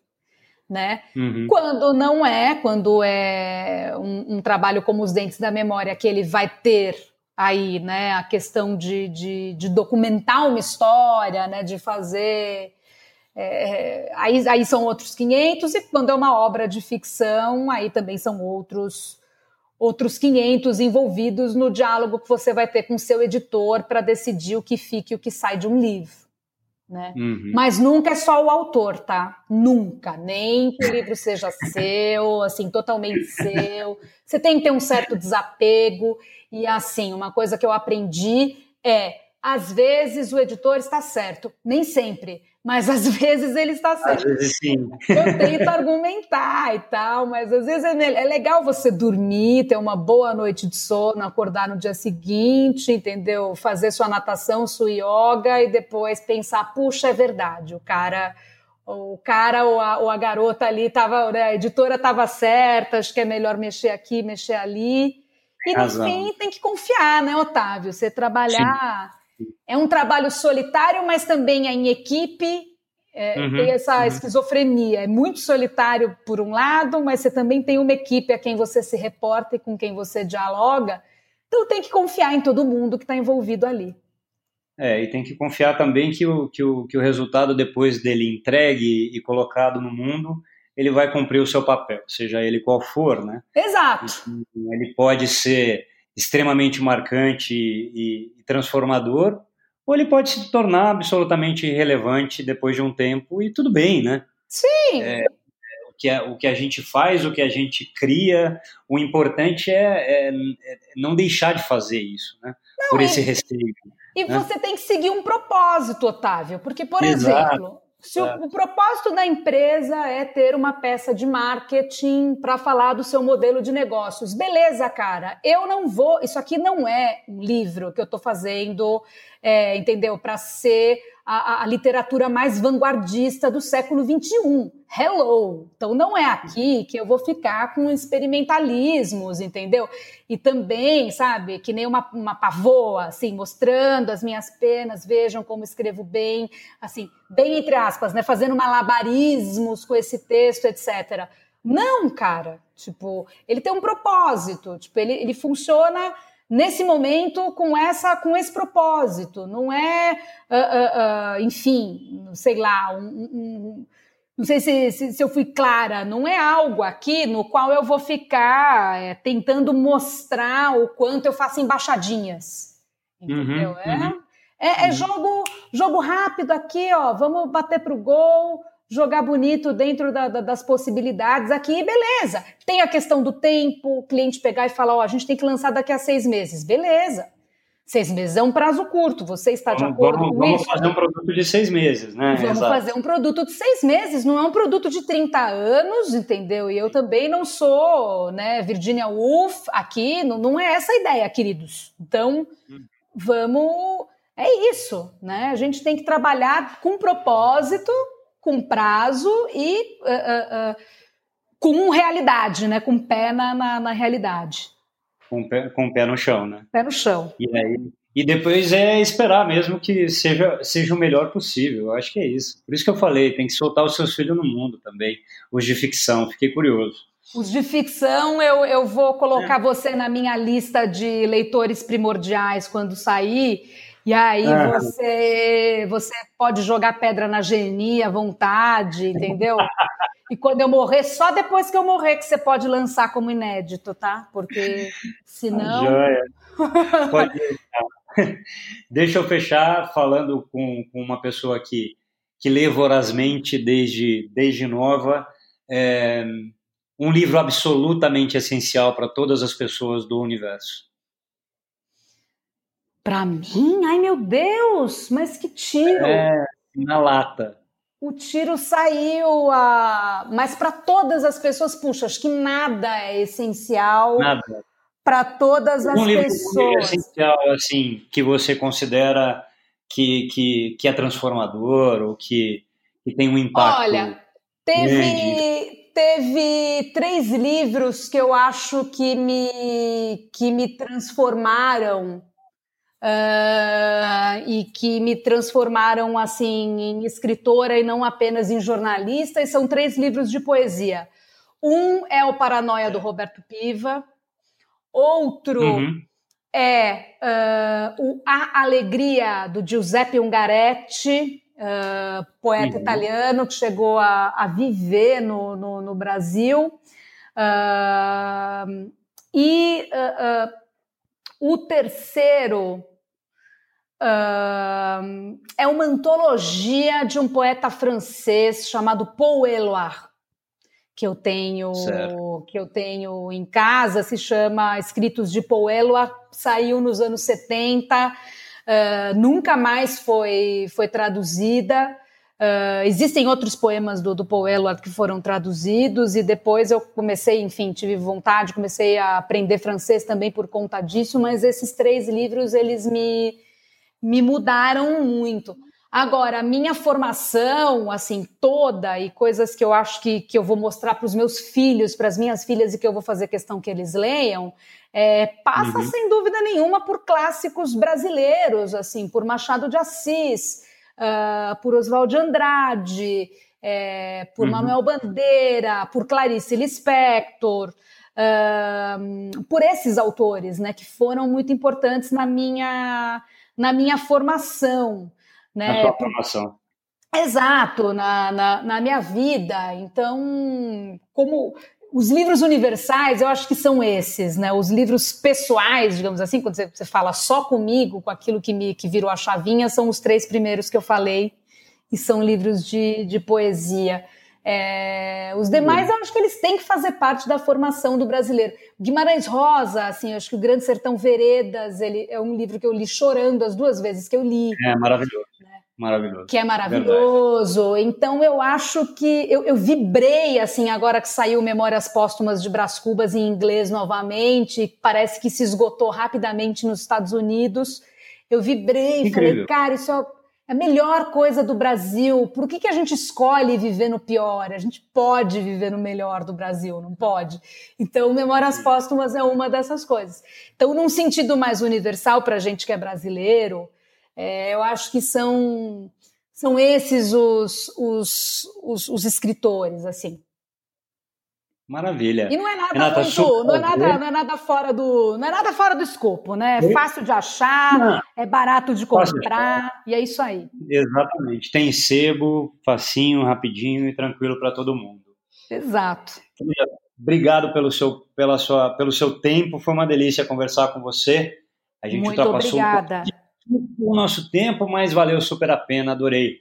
S2: né? Uhum. Quando não é, quando é um, um, trabalho como os dentes da memória, que ele vai ter aí, né, a questão de, de, de documentar uma história, né, de fazer. É, é aí, aí são outros 500, e quando é uma obra de ficção, aí também são outros outros 500 envolvidos no diálogo que você vai ter com seu editor para decidir o que fica e o que sai de um livro né? Uhum. Mas nunca é só o autor, tá? Nunca. Nem que o livro seja seu, assim, totalmente seu. Você tem que ter um certo desapego. E, assim, uma coisa que eu aprendi é: às vezes o editor está certo, nem sempre mas às (laughs) vezes ele está certo.
S1: Às vezes sim.
S2: Eu tento argumentar e tal, mas às vezes é, é, legal você dormir, ter uma boa noite de sono, acordar no dia seguinte, entendeu? Fazer sua natação, sua yoga e depois pensar, puxa, é verdade, o cara o cara ou a, ou a garota ali tava, né, a editora estava certa, acho que é melhor mexer aqui, mexer ali. E no fim tem que confiar, né, Otávio? Você trabalhar Sim é um trabalho solitário, mas também é em equipe. É, uhum, tem essa uhum. esquizofrenia. É muito solitário por um lado, mas você também tem uma equipe a quem você se reporta e com quem você dialoga. Então tem que confiar em todo mundo que está envolvido ali.
S1: É, e tem que confiar também que o, que, o, que o resultado depois dele entregue e colocado no mundo, ele vai cumprir o seu papel, seja ele qual for, né?
S2: Exato.
S1: Ele pode ser extremamente marcante e, e transformador, ou ele pode se tornar absolutamente irrelevante depois de um tempo e tudo bem, né?
S2: Sim.
S1: É, o, que a, o que a gente faz, o que a gente cria, o importante é, é, é não deixar de fazer isso, né? Não, Por esse receio.
S2: E né? você tem que seguir um propósito, Otávio, porque, por Exato. exemplo, se o, o, propósito da empresa é ter uma peça de marketing para falar do seu modelo de negócios, beleza, cara. Eu não vou. Isso aqui não é um livro que eu estou fazendo, é, entendeu? Para ser a, a, literatura mais vanguardista do século XXI. Hello! Então não é aqui que eu vou ficar com experimentalismos, entendeu? E também, sabe, que nem uma, uma pavoa, assim, mostrando as minhas penas, vejam como escrevo bem, assim, bem entre aspas, né? Fazendo malabarismos com esse texto, etc. Não, cara. Tipo, ele tem um propósito. Tipo, ele, ele funciona nesse momento com essa com esse propósito. Não é uh, uh, uh, enfim sei lá um, um, não sei se, se, se, eu fui clara. Não é algo aqui no qual eu vou ficar é, tentando mostrar o quanto eu faço embaixadinhas. Entendeu? Uhum, é, uhum. é, é uhum. jogo jogo rápido aqui ó. Vamos bater pro gol jogar bonito dentro da, da, das possibilidades aqui, beleza. Tem a questão do tempo, o cliente pegar e falar, ó, oh, a gente tem que lançar daqui a seis meses, beleza. Seis meses é um prazo curto, você está de acordo
S1: vamos,
S2: com
S1: vamos
S2: isso?
S1: Vamos fazer um produto de seis meses, né?
S2: Vamos Exato. fazer um produto de seis meses, não é um produto de 30 anos, entendeu? E eu também não sou, né, Virginia Woolf aqui, não, não é essa a ideia, queridos. Então, hum. vamos... É isso, né? A gente tem que trabalhar com propósito, com prazo e uh, uh, com realidade, né? Com pé na, na, na realidade.
S1: Com o pé, com o pé no chão, né?
S2: Pé no chão.
S1: E aí, e depois é esperar mesmo que seja, seja o melhor possível. Eu acho que é isso. Por isso que eu falei, tem que soltar os seus filhos no mundo também. Os de ficção, fiquei curioso.
S2: Os de ficção, eu, eu vou colocar é. você na minha lista de leitores primordiais quando sair. E aí ah. você, você pode jogar pedra na genia à vontade, entendeu? E quando eu morrer, só depois que eu morrer que você pode lançar como inédito, tá? Porque senão. Joia. (laughs)
S1: Pode Deixa eu fechar falando com, com, uma pessoa que, que lê vorazmente desde, desde nova. É, um livro absolutamente essencial para todas as pessoas do universo.
S2: Para mim? Ai, meu Deus! Mas que tiro!
S1: É, na lata.
S2: O tiro saiu, a... mas para todas as pessoas, puxa, acho que nada é essencial.
S1: Nada.
S2: Para todas as
S1: um livro
S2: pessoas.
S1: essencial, assim, que você considera que, que, que é transformador ou que, que tem um impacto.
S2: Olha, teve, teve três livros que eu acho que me, que me transformaram uh, e que me transformaram assim em escritora e não apenas em jornalista. E são três livros de poesia. Um é o Paranoia do Roberto Piva. Outro uhum. é uh, o A Alegria do Giuseppe Ungaretti, uh, poeta uhum. italiano que chegou a, a viver no, no, no Brasil. E o terceiro é uma antologia de um poeta francês chamado Paul Éluard que eu tenho certo. que eu tenho em casa se chama Escritos de Paul Éluard saiu nos anos 70 uh, nunca mais foi, foi traduzida. Uh, existem outros poemas do, do Paul Eluard que foram traduzidos e depois eu comecei, enfim, tive vontade, comecei a aprender francês também por conta disso, mas esses três livros, eles me, me mudaram muito. Agora, a minha formação, assim, toda, e coisas que eu acho que, que eu vou mostrar para os meus filhos, para as minhas filhas, e que eu vou fazer questão que eles leiam, é, passa uhum. sem dúvida nenhuma por clássicos brasileiros, assim, por Machado de Assis, uh, por Oswald de Andrade, é, por uhum. Manuel Bandeira, por Clarice Lispector, uh, por esses autores, né, que foram muito importantes na minha, na minha formação. Né?
S1: Na sua formação.
S2: Exato, na, na, na minha vida. Então, como os livros universais, eu acho que são esses, né? Os livros pessoais, digamos assim, quando você, fala só comigo, com aquilo que me que virou a chavinha, são os três primeiros que eu falei, e são livros de, de poesia. É, os demais, eu acho que eles têm que fazer parte da formação do brasileiro. Guimarães Rosa, assim, eu acho que o Grande Sertão Veredas, ele é um livro que eu li chorando as duas vezes que eu li.
S1: É maravilhoso. Maravilhoso.
S2: Que é maravilhoso. Verdade. Então eu acho que eu, eu, vibrei assim agora que saiu Memórias Póstumas de Brás Cubas em inglês novamente, parece que se esgotou rapidamente nos Estados Unidos. Eu vibrei, Incrível. falei, cara, isso é a melhor coisa do Brasil. Por que, que a gente escolhe viver no pior? A gente pode viver no melhor do Brasil, não pode? Então, Memórias Póstumas é uma dessas coisas. Então, num sentido mais universal para a gente que é brasileiro, é, eu acho que são, são esses os, os, os, os escritores, assim.
S1: Maravilha.
S2: E não é nada Renata, muito, não é nada, não é nada fora do, não é nada fora do escopo, né? É fácil de achar, não. é barato de comprar e é isso aí.
S1: Exatamente. Tem sebo, facinho, rapidinho e tranquilo para todo mundo.
S2: Exato.
S1: Obrigado pelo seu, pela sua, pelo seu tempo. Foi uma delícia conversar com você.
S2: A gente Muito obrigada. Um
S1: o nosso tempo, mas valeu super a pena, adorei.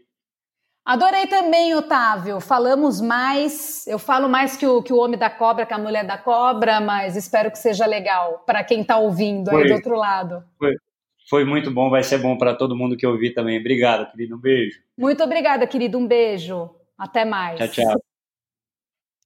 S2: Adorei também, Otávio. Falamos mais. Eu falo mais que o, que o homem da cobra, que a mulher da cobra, mas espero que seja legal para quem está ouvindo foi, aí do outro lado.
S1: Foi, foi muito bom, vai ser bom para todo mundo que ouvir também. Obrigado, querido. Um beijo.
S2: Muito obrigada, querido. Um beijo. Até mais.
S1: Tchau, tchau.